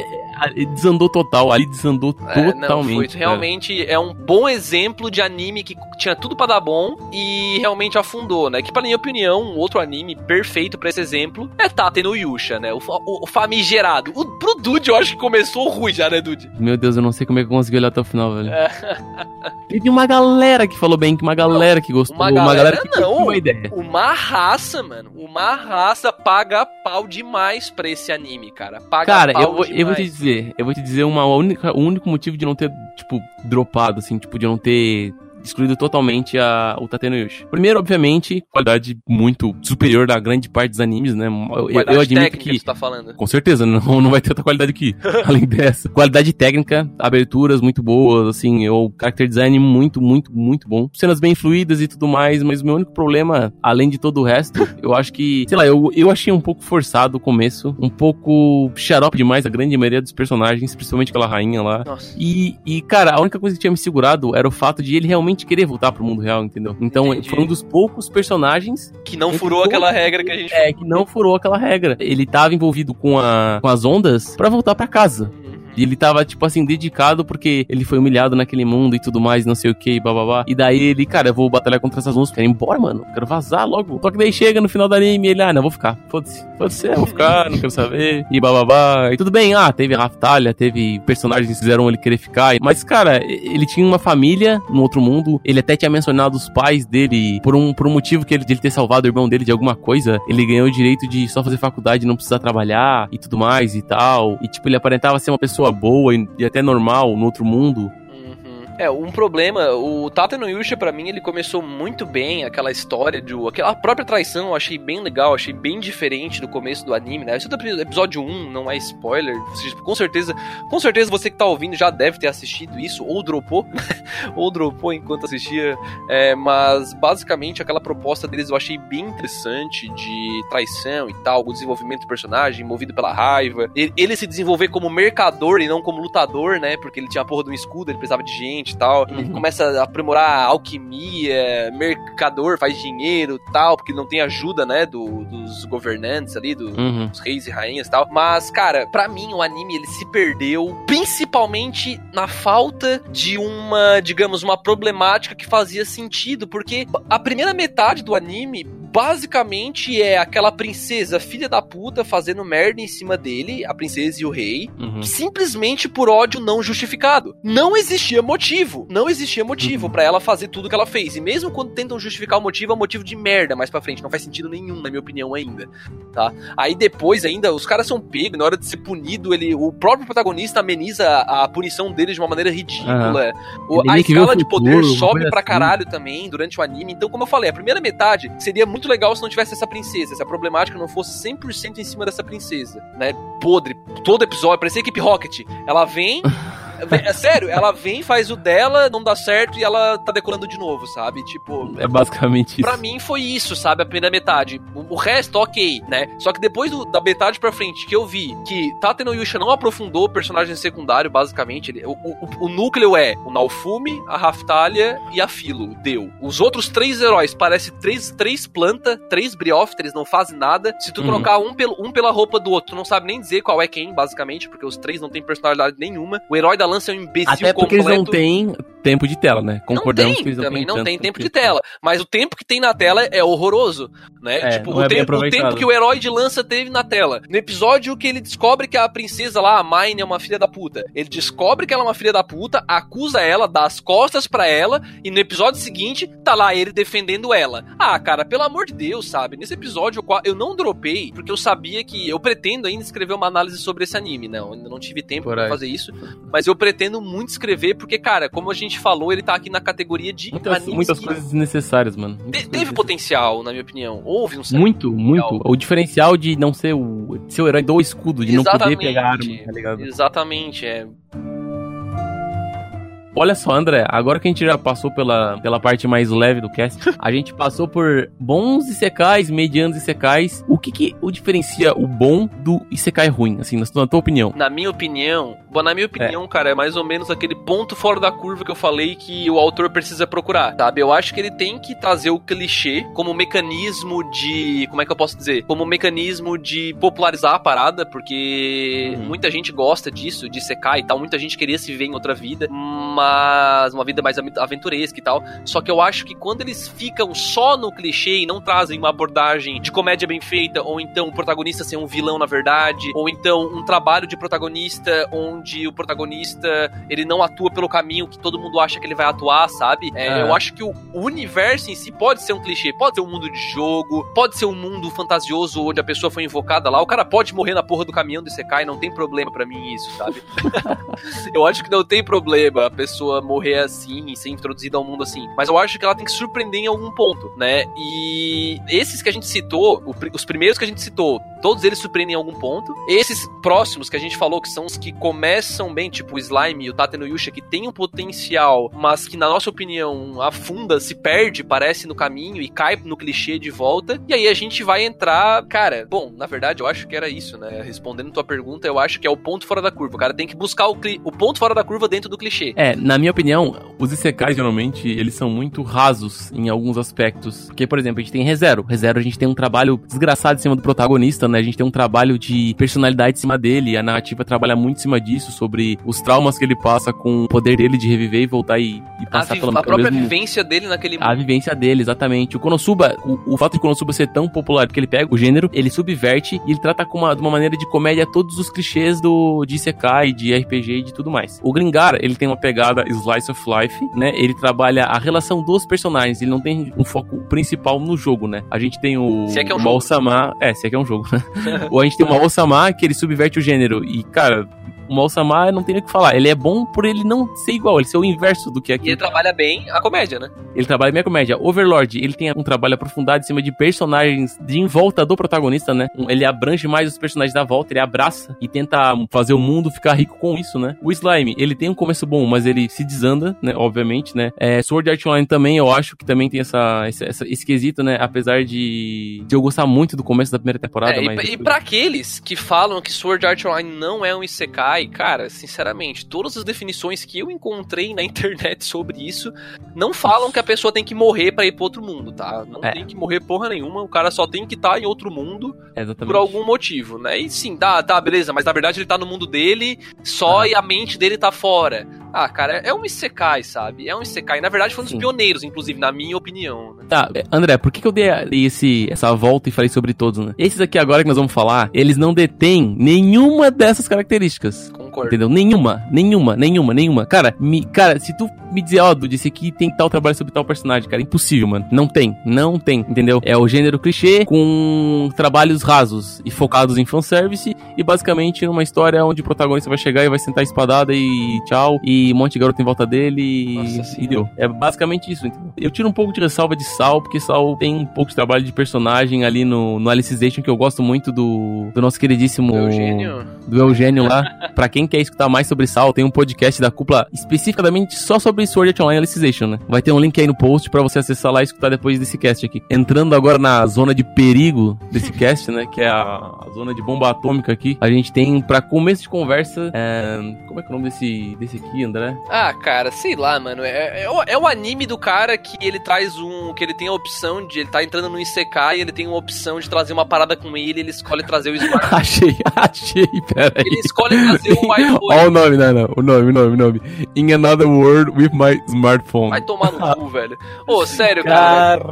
desandou total. Ali desandou É, não, totalmente. cara. realmente é um bom exemplo de anime que tinha tudo pra dar bom e realmente afundou, né? Que, pra minha opinião, um outro anime perfeito pra esse exemplo é Tate no Yusha, né? O, o, o famigerado. O, pro Dude, eu acho que começou ruim já, né, Dude? Meu Deus, eu não sei como é que eu consegui olhar até o final, velho. É. Teve uma galera que falou bem, que uma galera que gostou, Uma uma galera, galera que não. curtiu a ideia. Uma raça, mano. Uma raça paga pau demais pra esse anime, cara. Paga Cara, pau eu vou, eu vou demais. te dizer, eu vou te dizer uma única, o único motivo de não ter, tipo, dropado, assim, tipo, de não ter excluído totalmente a, o Tateno Yushi. Primeiro, obviamente, qualidade muito superior da grande parte dos animes, né? Eu, eu admito que. Você tá falando. Com certeza, não, (laughs) não vai ter outra qualidade aqui. (laughs) além dessa. Qualidade técnica, aberturas muito boas, assim, o character design muito, muito, muito bom. Cenas bem fluídas e tudo mais, mas o meu único problema, além de todo o resto, (laughs) eu acho que, sei lá, eu, eu achei um pouco forçado o começo, um pouco xarope demais a grande maioria dos personagens, principalmente aquela rainha lá. Nossa. E, e, cara, a única coisa que tinha me segurado era o fato de ele realmente querer voltar pro mundo real, entendeu? Então, Entendi. foi um dos poucos personagens que não furou aquela regra que a gente É, que não furou aquela regra. Ele tava envolvido com, a, com as ondas para voltar para casa. E ele tava, tipo assim, dedicado porque ele foi humilhado naquele mundo e tudo mais, não sei o que, bababá. E daí ele, cara, eu vou batalhar contra essas monstros, quero ir embora, mano. Quero vazar logo. Só que daí chega no final do anime ele, ah, não, vou ficar. Foda-se. Foda-se, eu vou ficar, não quero saber. E bababá. E tudo bem, ah, teve Raftalha, teve personagens que fizeram ele querer ficar. Mas, cara, ele tinha uma família no outro mundo. Ele até tinha mencionado os pais dele por um, por um motivo que ele, de ele ter salvado o irmão dele de alguma coisa. Ele ganhou o direito de só fazer faculdade não precisar trabalhar e tudo mais e tal. E, tipo, ele aparentava ser uma pessoa boa e, e até normal no outro mundo. É, um problema, o Tata no Yusha, pra mim, ele começou muito bem, aquela história de. Aquela própria traição eu achei bem legal, achei bem diferente do começo do anime, né? Esse é episódio 1, não é spoiler. Com certeza, com certeza você que tá ouvindo já deve ter assistido isso, ou dropou, (laughs) ou dropou enquanto assistia. É, mas basicamente aquela proposta deles eu achei bem interessante de traição e tal, o desenvolvimento do personagem, movido pela raiva. Ele, ele se desenvolver como mercador e não como lutador, né? Porque ele tinha a porra de um escudo, ele precisava de gente e tal. Uhum. começa a aprimorar alquimia, mercador, faz dinheiro tal, porque não tem ajuda, né, do, dos governantes ali, do, uhum. dos reis e rainhas e tal. Mas, cara, para mim o anime ele se perdeu principalmente na falta de uma, digamos, uma problemática que fazia sentido, porque a primeira metade do anime basicamente é aquela princesa filha da puta fazendo merda em cima dele, a princesa e o rei, uhum. simplesmente por ódio não justificado. Não existia motivo, não existia motivo uhum. para ela fazer tudo que ela fez. E mesmo quando tentam justificar o motivo, é um motivo de merda mais para frente, não faz sentido nenhum, na minha opinião ainda, tá? Aí depois ainda os caras são pegos, na hora de ser punido, ele o próprio protagonista ameniza a, punição dele de uma maneira ridícula. Uhum. O, a escala de poder sobe pra assim. caralho também durante o anime. Então, como eu falei, a primeira metade seria muito muito legal se não tivesse essa princesa, se a problemática não fosse 100% em cima dessa princesa, né? Podre, todo episódio, parecia Equipe Rocket. Ela vem (laughs) É sério, ela vem, faz o dela, não dá certo e ela tá decolando de novo, sabe? Tipo. É basicamente isso. Pra mim foi isso, sabe? A primeira metade. O, resto, ok, né? Só que depois do, da metade pra frente que eu vi que Tate no Yusha não aprofundou o personagem secundário, basicamente. Ele, o, o, o, núcleo é o Naofumi, a Raftalia e a Filo. Deu. Os outros três heróis parecem três, três plantas, três briófiteres, não fazem nada. Se tu uhum. trocar um, pelo, um pela roupa do outro, tu não sabe nem dizer qual é quem, basicamente, porque os três não têm personalidade nenhuma. O herói da é um imbecil Até porque completo. eles não têm tempo de tela, né? Concordamos não tem, que também não tem tempo de tela. Mas o tempo que tem na tela é horroroso, né? É, tipo, o, é tempo, o tempo que o herói de lança teve na tela. No episódio que ele descobre que a princesa lá, a Mine, é uma filha da puta. Ele descobre que ela é uma filha da puta, acusa ela, dá as costas para ela, e no episódio seguinte, tá lá ele defendendo ela. Ah, cara, pelo amor de Deus, sabe? Nesse episódio eu não dropei, porque eu sabia que. Eu pretendo ainda escrever uma análise sobre esse anime, não. Ainda não tive tempo Por pra fazer isso. Mas eu pretendo muito escrever, porque, cara, como a gente falou, ele tá aqui na categoria de muitas, muitas coisas desnecessárias, mano. Te, teve potencial, na minha opinião. Houve um certo Muito, potencial. muito. O diferencial de não ser o, ser o herói do escudo, de Exatamente. não poder pegar arma, tá ligado? Exatamente, é. Olha só, André, agora que a gente já passou pela, pela parte mais leve do cast, a gente passou por bons Isekais, medianos Isekais. O que que o diferencia o bom do Isekai ruim, assim, na, na tua opinião? Na minha opinião, bom, na minha opinião, é. cara, é mais ou menos aquele ponto fora da curva que eu falei que o autor precisa procurar, sabe? Eu acho que ele tem que trazer o clichê como mecanismo de, como é que eu posso dizer? Como mecanismo de popularizar a parada, porque uhum. muita gente gosta disso, de Isekai e tal, muita gente queria se ver em outra vida, mas mas uma vida mais aventuresca e tal. Só que eu acho que quando eles ficam só no clichê e não trazem uma abordagem de comédia bem feita, ou então o protagonista ser um vilão na verdade, ou então um trabalho de protagonista onde o protagonista ele não atua pelo caminho que todo mundo acha que ele vai atuar, sabe? É, é. Eu acho que o universo em si pode ser um clichê, pode ser um mundo de jogo, pode ser um mundo fantasioso onde a pessoa foi invocada lá, o cara pode morrer na porra do caminhão do Sekai, não tem problema para mim isso, sabe? (laughs) eu acho que não tem problema. A pessoa pessoa morrer assim e ser introduzida ao mundo assim. Mas eu acho que ela tem que surpreender em algum ponto, né? E esses que a gente citou, os primeiros que a gente citou, todos eles surpreendem em algum ponto. Esses próximos que a gente falou, que são os que começam bem, tipo o Slime e o Tate no Yusha, que tem um potencial, mas que na nossa opinião afunda, se perde, parece no caminho e cai no clichê de volta. E aí a gente vai entrar, cara, bom, na verdade eu acho que era isso, né? Respondendo tua pergunta, eu acho que é o ponto fora da curva. O cara tem que buscar o, o ponto fora da curva dentro do clichê. É, na minha opinião, os Isekais geralmente eles são muito rasos em alguns aspectos. Porque, por exemplo, a gente tem ReZero. ReZero a gente tem um trabalho desgraçado em cima do protagonista, né? A gente tem um trabalho de personalidade em cima dele. A narrativa trabalha muito em cima disso, sobre os traumas que ele passa com o poder dele de reviver e voltar e, e passar pela A própria mesmo... vivência dele naquele mundo. A vivência dele, exatamente. O Konosuba, o, o fato de Konosuba ser tão popular, porque ele pega o gênero, ele subverte e ele trata com uma, de uma maneira de comédia todos os clichês do, de Isekai, de RPG e de tudo mais. O Gringar, ele tem uma pegada slice of life, né? Ele trabalha a relação dos personagens, ele não tem um foco principal no jogo, né? A gente tem o, se é que é um o Osama, é, se é que é um jogo, né? (laughs) Ou a gente tem o Osama que ele subverte o gênero e, cara, o Mal-Sama não tem o que falar. Ele é bom por ele não ser igual, ele ser o inverso do que aqui. E ele trabalha bem a comédia, né? Ele trabalha bem a comédia. Overlord, ele tem um trabalho aprofundado em cima de personagens de em volta do protagonista, né? Ele abrange mais os personagens da volta, ele abraça e tenta fazer o mundo ficar rico com isso, né? O Slime, ele tem um começo bom, mas ele se desanda, né? Obviamente, né? É, Sword Art Online também, eu acho que também tem essa, essa, essa esquisito, né? Apesar de, de eu gostar muito do começo da primeira temporada. É, mas... e, e pra aqueles que falam que Sword Art Online não é um Isekai, cara, sinceramente, todas as definições que eu encontrei na (laughs) internet sobre isso não falam que a pessoa tem que morrer para ir pro outro mundo, tá? Não é. tem que morrer porra nenhuma, o cara só tem que estar tá em outro mundo Exatamente. por algum motivo, né? E sim, tá, tá, beleza, mas na verdade ele tá no mundo dele só ah. e a mente dele tá fora. Ah, cara, é um Isekai, sabe? É um Isekai. Na verdade, foi um dos sim. pioneiros, inclusive, na minha opinião. Né? Tá, André, por que, que eu dei esse, essa volta e falei sobre todos, né? Esses aqui agora que nós vamos falar, eles não detêm nenhuma dessas características. Concordo. Entendeu? Nenhuma, nenhuma, nenhuma, nenhuma. Cara, me, cara, se tu me dizer, ó, oh, disse aqui tem tal trabalho sobre tal personagem, cara, impossível, mano. Não tem, não tem, entendeu? É o gênero clichê com trabalhos rasos e focados em fanservice e basicamente uma história onde o protagonista vai chegar e vai sentar espadada e tchau, e um monte de garoto em volta dele e, e deu. É basicamente isso, entendeu? Eu tiro um pouco de ressalva de Sal, porque Sal tem um pouco de trabalho de personagem ali no, no Alicization, que eu gosto muito do, do nosso queridíssimo... Do Eugênio? Do Eugênio lá. (laughs) pra quem quer escutar mais sobre Sal, tem um podcast da cúpula especificamente só sobre Sword Art Online Alicization, né? Vai ter um link aí no post para você acessar lá e escutar depois desse cast aqui. Entrando agora na zona de perigo desse (laughs) cast, né? Que é a, zona de bomba atômica aqui. A gente tem, para começo de conversa, é... como é que é o nome desse, desse aqui, André? Ah, cara, sei lá, mano. É, é, o, é o anime do cara que ele traz um. que ele tem a opção de. Ele tá entrando no ICK e ele tem uma opção de trazer uma parada com ele ele escolhe trazer o (laughs) smartphone. achei, achei, peraí. Ele escolhe trazer (laughs) o. (laughs) Olha o nome, não, não. O nome, o nome, o nome. In another world with my smartphone. Vai tomar no cu, (laughs) velho. Ô, oh, sério, cara.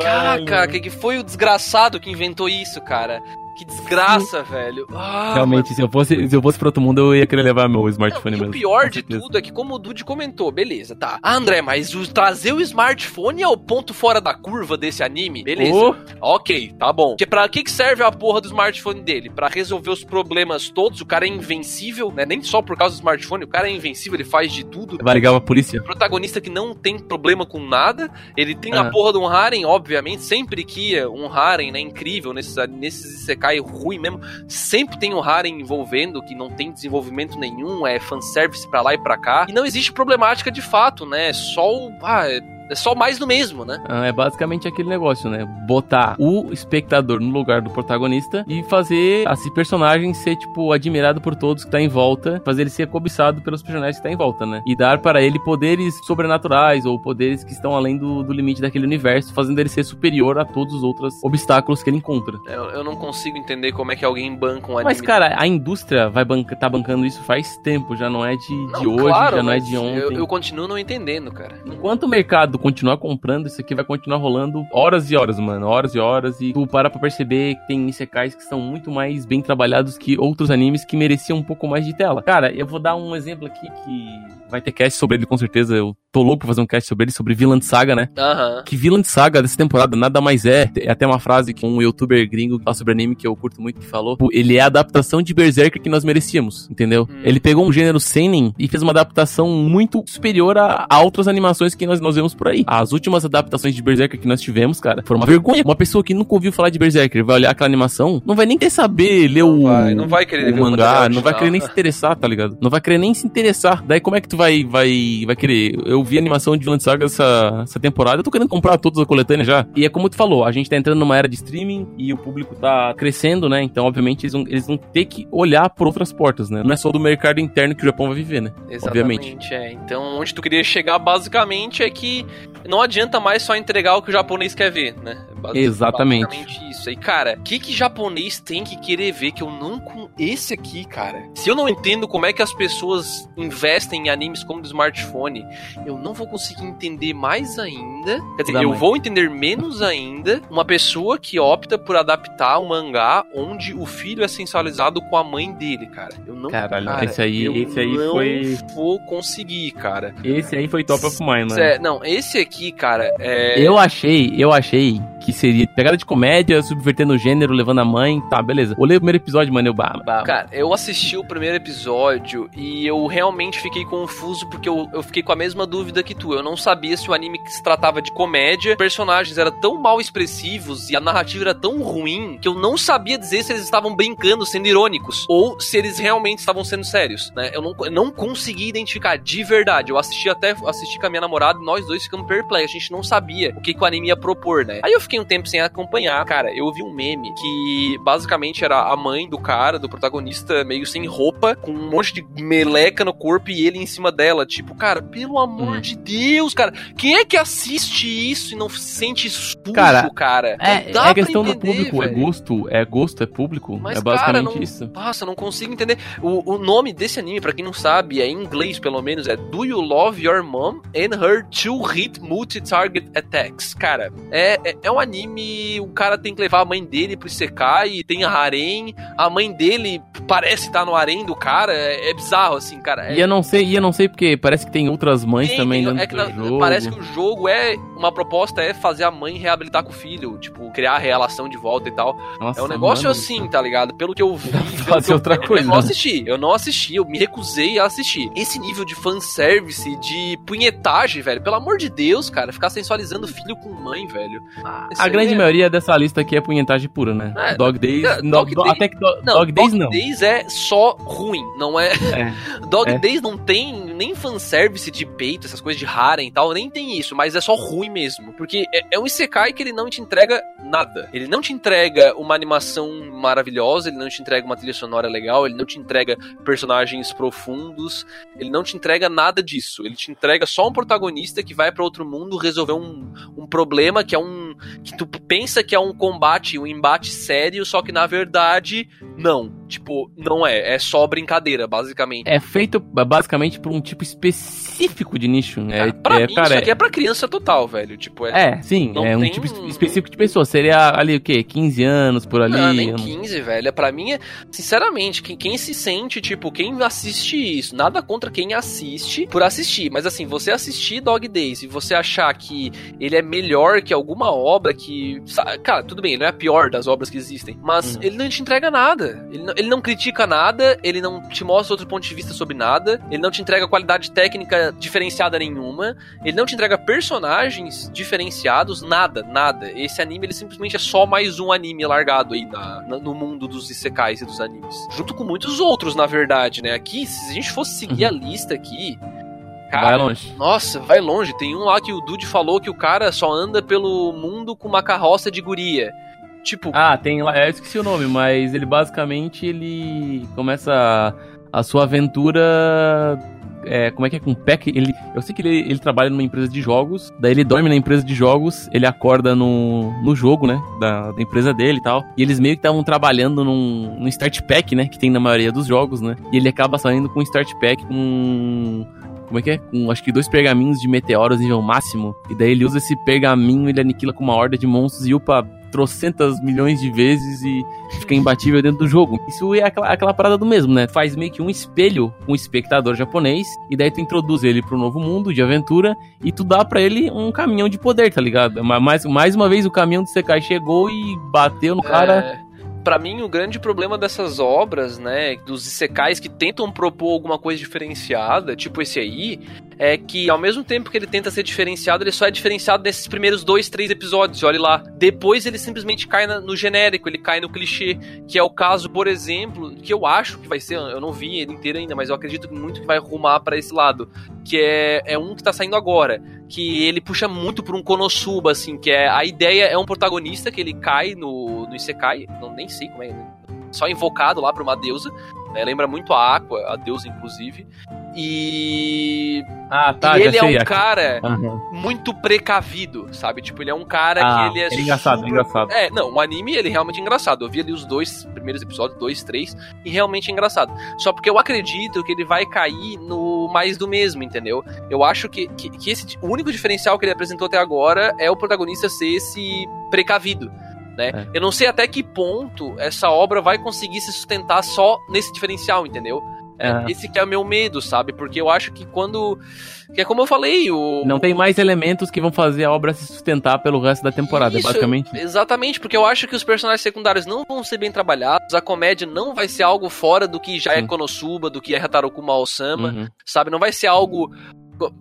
Caraca, que foi o desgraçado que inventou isso, cara? Que desgraça, velho. Ah, Realmente, se eu, fosse, se eu fosse pra outro mundo, eu ia querer levar meu smartphone Não, mesmo. O pior de tudo é que, como o Dude comentou, beleza, tá. Ah, André, mas o, trazer o smartphone é o ponto fora da curva desse anime? Beleza. Oh. Ok, tá bom. Porque pra que, que serve a porra do smartphone dele? Pra resolver os problemas todos? O cara é invencível, né? Nem só por causa do smartphone, o cara é invencível, ele faz de tudo. Vai ligar pra polícia. Protagonista que não tem problema com nada. Ele tem ah. a porra de um harem, obviamente. Sempre que um harem, né? Incrível nesses, nesses Isekai cai ruim mesmo, sempre tem um Harem envolvendo que não tem desenvolvimento nenhum, é fanservice pra lá e pra cá. E não existe problemática de fato, né? Só o. Ah, é é só mais do mesmo, né? Ah, é basicamente aquele negócio, né? Botar o espectador no lugar do protagonista e fazer esse personagem ser, tipo, admirado por todos que tá em volta, fazer ele ser cobiçado pelos personagens que tá em volta, né? E dar para ele poderes sobrenaturais ou poderes que estão além do, do limite daquele universo, fazendo ele ser superior a todos os outros obstáculos que ele encontra. Eu, eu não consigo entender como é que alguém banca um anime. Mas, cara, a indústria vai banca, tá bancando isso faz tempo, já não é de, não, de hoje, claro, já não é de ontem. Eu, eu continuo não entendendo, cara. Enquanto o mercado continuar comprando, isso aqui vai continuar rolando horas e horas, mano. Horas e horas. E tu para pra perceber que tem Isekais que são muito mais bem trabalhados que outros animes que mereciam um pouco mais de tela. Cara, eu vou dar um exemplo aqui que vai ter cast sobre ele com certeza. Eu tô louco pra fazer um cast sobre ele, sobre Villain Saga, né? Aham. Que Villain Saga dessa temporada nada mais é. É até uma frase que um youtuber gringo que fala sobre anime que eu curto muito que falou. Pô, Ele é a adaptação de Berserker que nós merecíamos, entendeu? Hum. Ele pegou um gênero seinen e fez uma adaptação muito superior a, a outras animações que nós, nós vemos por aí. As últimas adaptações de Berserker que nós tivemos, cara, foram uma vergonha. Uma pessoa que nunca ouviu falar de Berserker vai olhar aquela animação, não vai nem ter saber ler Não o, vai, não vai querer o mangá, não vai querer nem se interessar, tá ligado? Não vai querer nem se interessar. Daí como é que tu vai vai vai querer? Eu vi a animação de Vinland Saga essa, essa temporada, eu tô querendo comprar todas a coletânea já. E é como tu falou, a gente tá entrando numa era de streaming e o público tá crescendo, né? Então, obviamente, eles vão, eles vão ter que olhar por outras portas, né? Não é só do mercado interno que o Japão vai viver, né? Obviamente. Exatamente, é. Então, onde tu queria chegar basicamente é que não adianta mais só entregar o que o japonês quer ver, né? Exatamente. Basicamente isso. E, cara, o que que japonês tem que querer ver que eu não... com Esse aqui, cara, se eu não entendo como é que as pessoas investem em animes como do smartphone, eu não vou conseguir entender mais ainda. Quer dizer, eu vou entender menos (laughs) ainda uma pessoa que opta por adaptar um mangá onde o filho é sensualizado com a mãe dele, cara. Eu não... Caralho, cara, esse aí- eu esse aí não foi- vou conseguir, cara. Esse aí foi top of mind, né? É, não, esse aqui, cara, é. Eu achei, eu achei que seria pegada de comédia, subvertendo o gênero, levando a mãe, tá, beleza. Olhei o primeiro episódio, mano, eu bah, Cara, eu assisti o primeiro episódio e eu realmente fiquei confuso porque eu, eu fiquei com a mesma dúvida que tu. Eu não sabia se o anime se tratava de comédia, personagens eram tão mal expressivos e a narrativa era tão ruim que eu não sabia dizer se eles estavam brincando, sendo irônicos, ou se eles realmente estavam sendo sérios, né? Eu não, eu não consegui identificar de verdade. Eu assisti até assisti com a minha namorada e nós dois ficamos perplexos. A gente não sabia o que, que o anime ia propor, né? Aí eu fiquei um tempo sem acompanhar. Cara, eu vi um meme que basicamente era a mãe do cara, do protagonista, meio sem roupa, com um monte de meleca no corpo e ele em cima dela. Tipo, cara, pelo amor Hum. de Deus, cara, quem é que assiste isso e não se sente sujo, Cara, cara? É, é questão do entender, público, é velho. gosto, é gosto, é público, Mas, é basicamente cara, não, isso. Nossa, eu não consigo entender. O, o nome desse anime, pra quem não sabe, é em inglês pelo menos, é Do You Love Your Mom and Her Two Hit Multi-Target Attacks. Cara, é, é, é um anime, o cara tem que levar a mãe dele pro Isekai, e tem a harem, a mãe dele parece estar no harem do cara, é, é bizarro assim, cara. É, E eu não sei, e eu não sei porque parece que tem outras mães tem, também tem- dentro é que do na- jogo. Parece que o jogo é. Uma proposta é fazer a mãe reabilitar com o filho, tipo, criar a relação de volta e tal. Nossa, É um negócio mano. assim, tá ligado? Pelo que eu vi. (laughs) fazer eu- outra eu- coisa, Eu não assisti, eu não assisti, eu me recusei a assistir. Esse nível de fanservice, de punhetagem, velho, pelo amor de Deus, cara, ficar sensualizando filho com mãe, velho. Ah, A grande é- maioria dessa lista aqui é punhetagem pura, né? É, Dog Days, é, no- Dog do- Days- até que do- Não, Dog Days não. Days é só ruim, não é. É. (laughs) Dog É. Days não tem nem fanservice de peito, essas coisas de harem e tal, nem tem isso, mas é só ruim mesmo. Porque é, é um Isekai que ele não te entrega nada. Ele não te entrega uma animação maravilhosa, ele não te entrega uma trilha sonora legal, ele não te entrega personagens profundos, ele não te entrega nada disso. Ele te entrega só um protagonista que vai pra outro mundo resolver um, um problema que é um. que tu pensa que é um combate, um embate sério, só que na verdade, não. Tipo, não é. É só brincadeira, basicamente. É feito basicamente por um tipo específico de nicho. Cara, É, pra é, mim, cara, isso aqui é pra criança total, velho. Tipo, é. é, sim, não é um tipo específico de pessoa. Seria ali o quê? 15 anos por ali. Não, nem um- 15, velho. É, Pra mim, é, sinceramente, quem, quem se sente, tipo, quem assiste isso, nada contra quem assiste por assistir. Mas assim, você assistir Dog Days e você achar que ele é melhor que alguma obra que. Cara, tudo bem, ele não é a pior das obras que existem. Mas Uhum. ele não te entrega nada. Ele não, ele não critica nada, ele não te mostra outro ponto de vista sobre nada, ele não te entrega qualidade técnica diferenciada nenhuma, ele não te entrega personagens diferenciados, nada, nada. Esse anime, ele simplesmente é só mais um anime largado aí na, na- no mundo dos isekais e dos animes. Junto com muitos outros, na verdade, né? Aqui, se a gente fosse seguir a lista aqui. Vai Cara, longe. nossa, vai longe. Tem um lá que o Dude falou que o cara só anda pelo mundo com uma carroça de guria. Tipo, Ah, tem lá, eu esqueci o nome, mas ele basicamente ele começa a, a sua aventura. É, como é que é com o Peck? Ele, eu sei que ele, ele trabalha numa empresa de jogos, daí ele dorme na empresa de jogos, ele acorda no, no jogo, né? Da, da empresa dele e tal. E eles meio que estavam trabalhando num, num start pack, né? Que tem na maioria dos jogos, né? E ele acaba saindo com um start pack com como é que é? Com acho que dois pergaminhos de meteoros nível máximo. E daí ele usa esse pergaminho, ele aniquila com uma horda de monstros e upa trocentas milhões de vezes e fica imbatível dentro do jogo. Isso é aquela, aquela parada do mesmo, né? Faz meio que um espelho com o espectador japonês e daí tu introduz ele pro novo mundo de aventura e tu dá para ele um caminhão de poder, tá ligado? Mais, mais uma vez o caminhão do Sekai chegou e bateu no cara. É para mim, o grande problema dessas obras, né, dos isekais que tentam propor alguma coisa diferenciada, tipo esse aí, é que ao mesmo tempo que ele tenta ser diferenciado, ele só é diferenciado nesses primeiros dois, três episódios, olha lá. Depois ele simplesmente cai no genérico, ele cai no clichê, que é o caso, por exemplo, que eu acho que vai ser, eu não vi ele inteiro ainda, mas eu acredito muito que vai rumar para esse lado, que é, é um que tá saindo agora, que ele puxa muito por um Konosuba, assim, que é, a ideia é um protagonista que ele cai no, no Isekai, não nem sei como é, só invocado lá pra uma deusa, né? Lembra muito a Aqua, a deusa, inclusive. E. Ah, tá. E ele é um cara uhum. muito precavido, sabe? Tipo, ele é um cara ah, que ele é. é engraçado, super... engraçado. É, não, o anime ele é realmente engraçado. Eu vi ali os dois primeiros episódios, dois, três, e realmente é engraçado. Só porque eu acredito que ele vai cair no mais do mesmo, entendeu? Eu acho que, que, que esse, o único diferencial que ele apresentou até agora é o protagonista ser esse precavido né? É. Eu não sei até que ponto essa obra vai conseguir se sustentar só nesse diferencial, entendeu? É, é. Esse que é o meu medo, sabe? Porque eu acho que quando. Que é como eu falei, o. Não tem mais elementos que vão fazer a obra se sustentar pelo resto da temporada, Isso, basicamente. Exatamente, porque eu acho que os personagens secundários não vão ser bem trabalhados, a comédia não vai ser algo fora do que já é Sim. Konosuba, do que é Hataroku Osama, uhum. sabe? Não vai ser algo.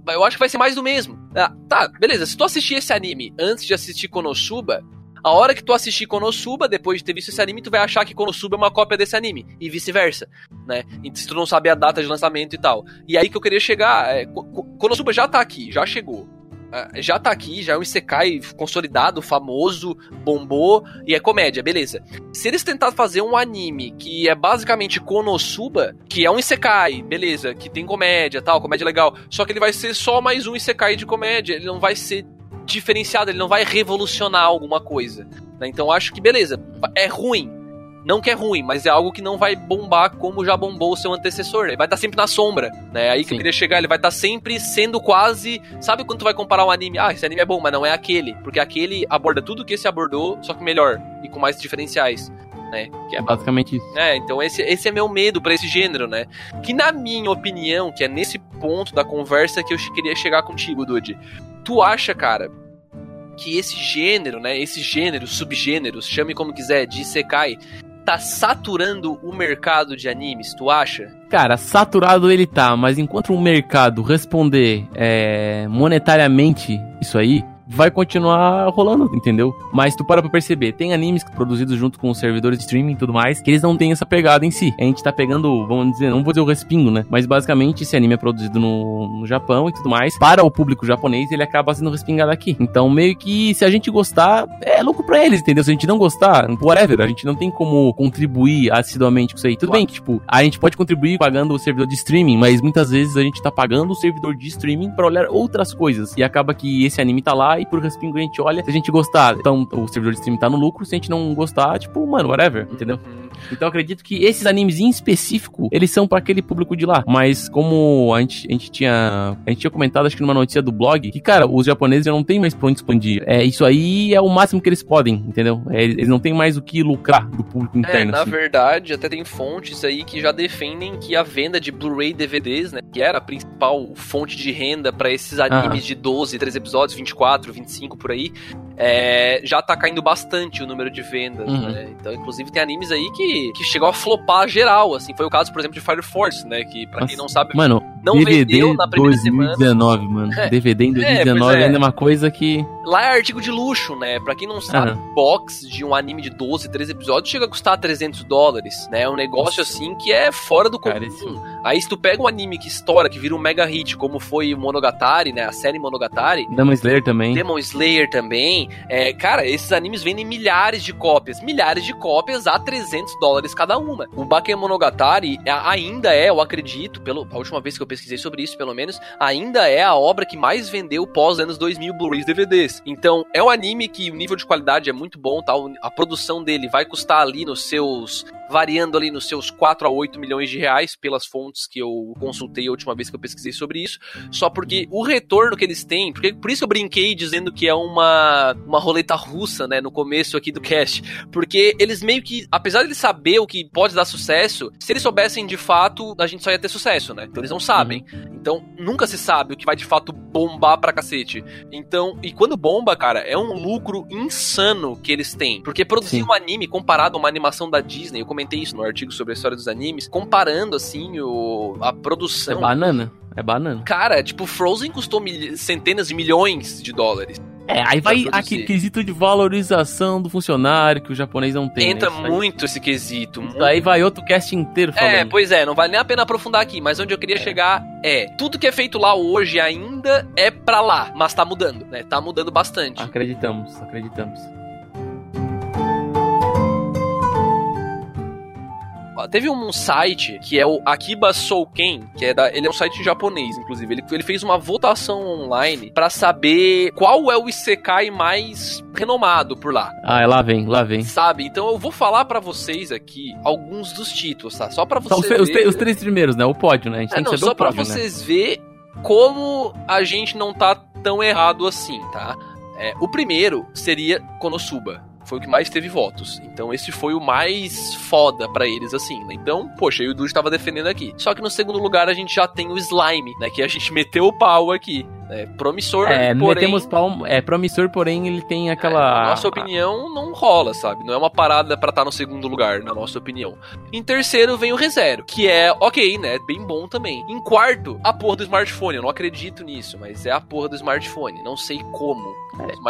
Eu acho que vai ser mais do mesmo. Ah, tá, beleza. Se tu assistir esse anime antes de assistir Konosuba, a hora que tu assistir Konosuba, depois de ter visto esse anime, tu vai achar que Konosuba é uma cópia desse anime. E vice-versa, né? Se tu não sabe a data de lançamento e tal. E aí que eu queria chegar. É, Konosuba já tá aqui, já chegou. É, já tá aqui, já é um Isekai consolidado, famoso, bombou e é comédia, beleza. Se eles tentarem fazer um anime que é basicamente Konosuba, que é um Isekai, beleza, que tem comédia tal, comédia legal, só que ele vai ser só mais um Isekai de comédia, ele não vai ser diferenciado, ele não vai revolucionar alguma coisa. Né? Então acho que beleza, é ruim. Não que é ruim, mas é algo que não vai bombar como já bombou o seu antecessor. Ele vai estar tá sempre na sombra, né? Aí que Sim. eu queria chegar, ele vai estar tá sempre sendo quase. Sabe quando tu vai comparar um anime? Ah, esse anime é bom, mas não é aquele. Porque aquele aborda tudo que esse abordou, só que melhor e com mais diferenciais. Né? Que é basicamente isso. É, então esse, esse é meu medo para esse gênero, né? Que na minha opinião, que é nesse ponto da conversa que eu queria chegar contigo, Dude. Tu acha, cara, que esse gênero, né, esse gênero, subgêneros, chame como quiser, de Isekai, tá saturando o mercado de animes, tu acha? Cara, saturado ele tá, mas enquanto o mercado responder é, monetariamente isso aí, vai continuar rolando, entendeu? Mas tu para pra perceber, tem animes produzidos junto com os servidores de streaming e tudo mais, que eles não têm essa pegada em si. A gente tá pegando, vamos dizer, não vou dizer o respingo, né? Mas basicamente esse anime é produzido no, no Japão e tudo mais. Para o público japonês, ele acaba sendo respingado aqui. Então, meio que se a gente gostar, é louco pra eles, entendeu? Se a gente não gostar, whatever, a gente não tem como contribuir assiduamente com isso aí. Tudo bem que, tipo, a gente pode contribuir pagando o servidor de streaming, mas muitas vezes a gente tá pagando o servidor de streaming para olhar outras coisas. E acaba que esse anime tá lá e por respingo a gente olha. Se a gente gostar, então o servidor de stream tá no lucro. Se a gente não gostar, tipo, mano, whatever, entendeu? Uhum. Então acredito que esses animes em específico, eles são para aquele público de lá. Mas como a gente, a gente tinha. A gente tinha comentado, acho que numa notícia do blog, que, cara, os japoneses já não tem mais pra onde expandir. É, isso aí é o máximo que eles podem, entendeu? É, eles não tem mais o que lucrar do público é, interno. É, na assim. verdade, até tem fontes aí que já defendem que a venda de Blu-ray DVDs, né? Que era a principal fonte de renda para esses animes ah. de 12, 13 episódios, 24, 25 por aí, é, já tá caindo bastante o número de vendas, uhum. né? Então, inclusive, tem animes aí que, que chegou a flopar geral, assim. Foi o caso, por exemplo, de Fire Force, né? Que, pra Nossa, quem não sabe, mano, não DVD vendeu na primeira 2019, semana. mano. (laughs) É. DVD em 2019 é, é. ainda é uma coisa que... Lá é artigo de luxo, né? Pra quem não sabe, uhum. box de um anime de 12, 13 episódios chega a custar 300 dólares, né? É um negócio, Nossa. assim, que é fora do comum. Cara. Aí, se tu pega um anime que estoura, que vira um mega hit, como foi o Monogatari, né? A série Monogatari. Demon Slayer também. Demon Slayer também. É, cara, esses animes vendem milhares de cópias. Milhares de cópias a 300 dólares cada uma. O Bakemonogatari ainda é, eu acredito, pelo, a última vez que eu pesquisei sobre isso, pelo menos, ainda é a obra que mais vendeu pós anos 2000 Blu-rays DVDs. Então, é um anime que o nível de qualidade é muito bom, tá? A produção dele vai custar ali nos seus variando ali nos seus 4 a 8 milhões de reais, pelas fontes que eu consultei a última vez que eu pesquisei sobre isso. Só porque o retorno que eles têm, porque por isso eu brinquei dizendo que é uma, uma roleta russa, né, no começo aqui do cast. Porque eles meio que, apesar de eles saber o que pode dar sucesso, se eles soubessem de fato, a gente só ia ter sucesso, né? Então eles não sabem. Uhum. Então nunca se sabe o que vai de fato bombar pra cacete. Então, e quando bomba, cara, é um lucro insano que eles têm. Porque produzir Sim. um anime comparado a uma animação da Disney, eu comentei isso no artigo sobre a história dos animes, comparando assim o, a produção. É banana. É banana. Cara, tipo, Frozen custou mil... centenas de milhões de dólares. É, aí vai aquele quesito de valorização do funcionário que o japonês não tem. Né? Entra né? muito esse quesito. Muito. Aí vai outro cast inteiro falando. É, pois é, não vale nem a pena aprofundar aqui, mas onde eu queria é. chegar é, tudo que é feito lá hoje ainda é pra lá, mas tá mudando, né? Tá mudando bastante. Acreditamos, acreditamos. Teve um site que é o Akiba Souken, que é da, ele é um site japonês, inclusive. Ele, ele fez uma votação online para saber qual é o Isekai mais renomado por lá. Ah, é lá vem, lá vem. Sabe? Então eu vou falar para vocês aqui alguns dos títulos, tá? Só para vocês. Então, os, ver... os, três primeiros, né? O pódio, né? A gente é, tem não, que saber só para né? vocês né? ver como a gente não tá tão errado assim, tá? É, o primeiro seria Konosuba foi o que mais teve votos. Então esse foi o mais foda para eles, assim, né? Então, poxa, o Dude estava defendendo aqui. Só que no segundo lugar a gente já tem o Slime, né? Que a gente (laughs) meteu o pau aqui. É promissor, é, porém... Metemos pau, é promissor, porém ele tem aquela... É, na nossa opinião, não rola, sabe? Não é uma parada para estar tá no segundo lugar, na nossa opinião. Em terceiro vem o ReZero, que é ok, né? Bem bom também. Em quarto, a porra do smartphone. Eu não acredito nisso, mas é a porra do smartphone. Não sei como.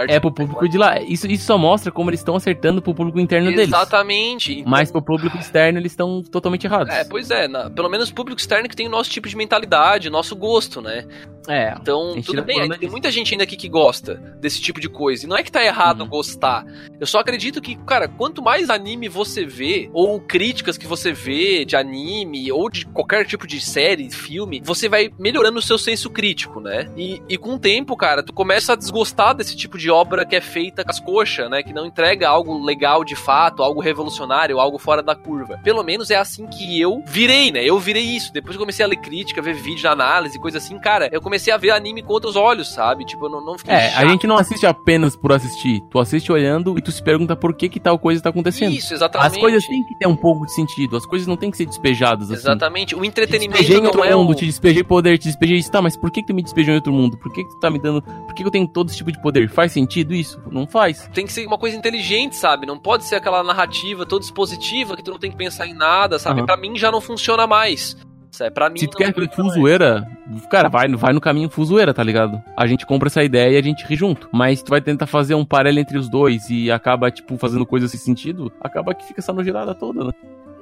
É, é pro público de lá. Isso, isso só mostra como eles estão acertando pro público interno Exatamente. deles. Exatamente. Então... Mas pro público externo eles estão totalmente errados. É, pois é. Na, pelo menos o público externo que tem o nosso tipo de mentalidade, nosso gosto, né? É. Então, tudo bem. Tem muita gente ainda aqui que gosta desse tipo de coisa. E não é que tá errado uhum. gostar. Eu só acredito que, cara, quanto mais anime você vê, ou críticas que você vê de anime, ou de qualquer tipo de série, filme, você vai melhorando o seu senso crítico, né? E, e com o tempo, cara, tu começa a desgostar desse tipo de obra que é feita com as coxas, né? Que não entrega algo legal de fato, algo revolucionário, algo fora da curva. Pelo menos é assim que eu virei, né? Eu virei isso. Depois que eu comecei a ler crítica, ver vídeo de análise, coisa assim, cara, eu comecei a ver anime com outros olhos, sabe? Tipo, eu não, não fiquei. É, chato. a gente não assiste apenas por assistir. Tu assiste olhando e tu se pergunta por que que tal coisa tá acontecendo. Isso, exatamente. As coisas têm que ter um pouco de sentido. As coisas não têm que ser despejadas assim. Exatamente. O entretenimento te em outro é mundo, o... te despejei poder, te despejei isso. Tá, mas por que que tu me despejou em outro mundo? Por que que tu tá me dando... Por que que eu tenho todo esse tipo de poder? Faz sentido isso? Não faz. Tem que ser uma coisa inteligente, sabe? Não pode ser aquela narrativa toda expositiva que tu não tem que pensar em nada, sabe? Uhum. Pra mim já não funciona mais. É, pra mim, Se tu quer fuzoeira, cara, vai, vai no caminho fuzoeira, tá ligado? A gente compra essa ideia e a gente ri junto. Mas tu vai tentar fazer um paralelo entre os dois e acaba, tipo, fazendo coisas sem sentido, acaba que fica essa nojeirada toda, né?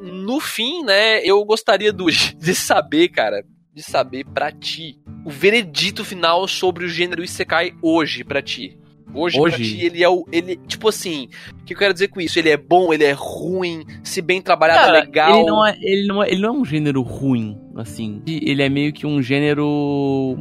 No fim, né, eu gostaria do, (laughs) de saber, cara, de saber para ti o veredito final sobre o gênero Isekai hoje para ti. Hoje, Hoje... pra ti, ele é o. Ele, tipo assim, o que eu quero dizer com isso? Ele é bom, ele é ruim, se bem trabalhado, Cara, legal. Ele não é, ele, não é, ele não é um gênero ruim, assim. Ele é meio que um gênero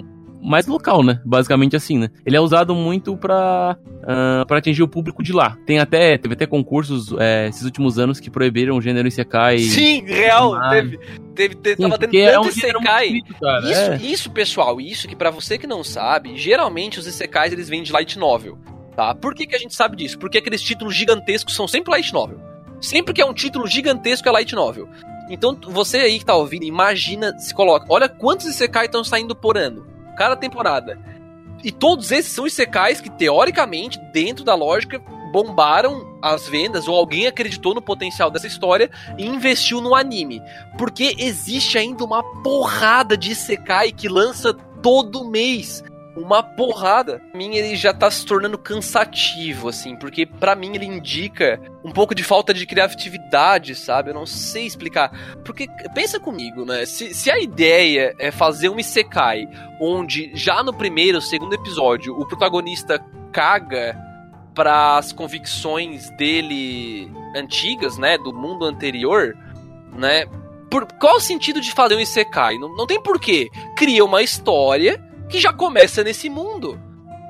mais local, né? Basicamente assim, né? Ele é usado muito pra, uh, pra atingir o público de lá. Tem até, teve até concursos é, esses últimos anos que proibiram o gênero Isekai. Sim, real, teve, teve, teve Sim, tava tendo tanto é um Isekai. isso, é. isso, pessoal, isso que para você que não sabe, geralmente os Isekais eles vêm de light novel, tá? Por que, que a gente sabe disso? Porque aqueles títulos gigantescos são sempre light novel. Sempre que é um título gigantesco é light novel. Então, você aí que tá ouvindo, imagina, se coloca, olha quantos Isekai estão saindo por ano cada temporada. E todos esses são Isekais que, teoricamente, dentro da lógica, bombaram as vendas ou alguém acreditou no potencial dessa história e investiu no anime. Porque existe ainda uma porrada de Isekai que lança todo mês uma porrada. Pra mim, ele já tá se tornando cansativo, assim, porque para mim ele indica um pouco de falta de criatividade, sabe? Eu não sei explicar. Porque, pensa comigo, né? Se, se a ideia é fazer um Isekai, onde já no primeiro, segundo episódio, o protagonista caga para as convicções dele antigas, né, do mundo anterior, né? Por, qual o sentido de fazer um Isekai? Não, não tem porquê. Cria uma história que já começa nesse mundo.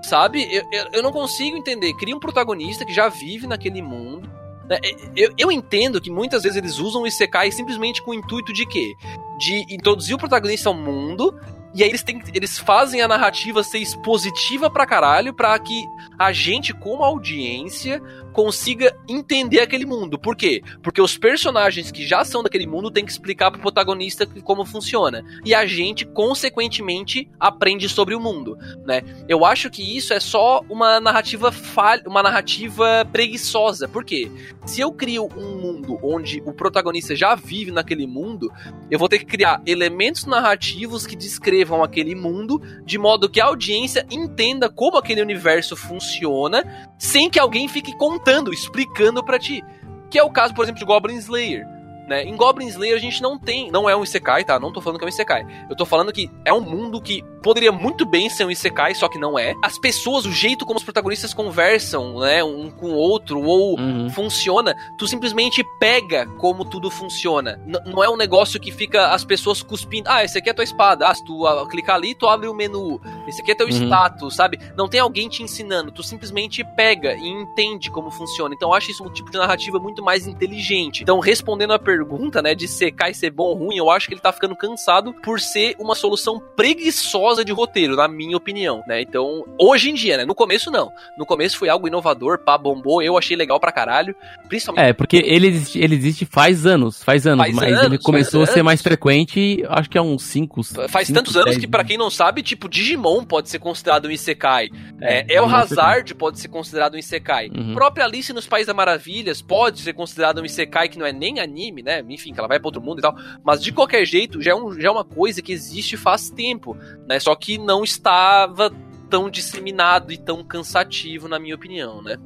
Sabe? Eu, eu, eu, não consigo entender. Cria um protagonista que já vive naquele mundo, Né? Eu, eu entendo que muitas vezes eles usam o Isekai simplesmente com o intuito de quê? De introduzir o protagonista ao mundo e aí eles, têm, eles fazem a narrativa ser expositiva pra caralho pra que a gente, como audiência, consiga entender aquele mundo. Por quê? Porque os personagens que já são daquele mundo têm que explicar pro protagonista como funciona. E a gente, consequentemente, aprende sobre o mundo, né? Eu acho que isso é só uma narrativa falha, uma narrativa preguiçosa. Por quê? Se eu crio um mundo onde o protagonista já vive naquele mundo, eu vou ter que criar elementos narrativos que descrevam aquele mundo de modo que a audiência entenda como aquele universo funciona, sem que alguém fique contando contando, explicando para ti. Que é o caso, por exemplo, de Goblin Slayer. Né? Em Goblin Slayer a gente não tem, não é um Isekai, tá? Não tô falando que é um Isekai. Eu tô falando que é um mundo que poderia muito bem ser um Isekai, só que não é. As pessoas, o jeito como os protagonistas conversam, né, um com o outro, ou uhum. funciona, tu simplesmente pega como tudo funciona. N não é um negócio que fica as pessoas cuspindo, ah, esse aqui é tua espada, ah, se tu uh, clicar ali, tu abre o menu, esse aqui é teu uhum. status, sabe? Não tem alguém te ensinando, tu simplesmente pega e entende como funciona. Então eu acho isso um tipo de narrativa muito mais inteligente. Então, respondendo a pergunta pergunta, né, de secar e ser bom ou ruim, eu acho que ele tá ficando cansado por ser uma solução preguiçosa de roteiro, na minha opinião, né? Então, hoje em dia, né? No começo não. No começo foi algo inovador, pá, bombou, eu achei legal pra caralho. Principalmente. É, porque ele existe, ele existe faz anos, faz anos, faz mas anos, ele começou a ser mais frequente, acho que há uns 5. Faz cinco, tantos anos que, para quem não sabe, tipo, Digimon pode ser considerado um Isekai. É, é El Hazard pode ser considerado um Isekai. Uhum. Própria Alice nos Países das Maravilhas pode ser considerado um Isekai que não é nem anime, né? Enfim, que ela vai para outro mundo e tal. Mas de qualquer jeito, já é, um, já é uma coisa que existe faz tempo, né? Só que não estava tão disseminado e tão cansativo, na minha opinião, né?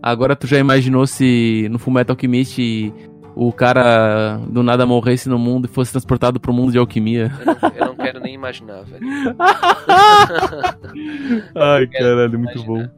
Agora tu já imaginou se no Fullmetal Alchemist o cara do nada morresse no mundo e fosse transportado pro mundo de alquimia? Eu não, eu não quero nem imaginar, velho. (laughs) Ai, caralho, muito bom.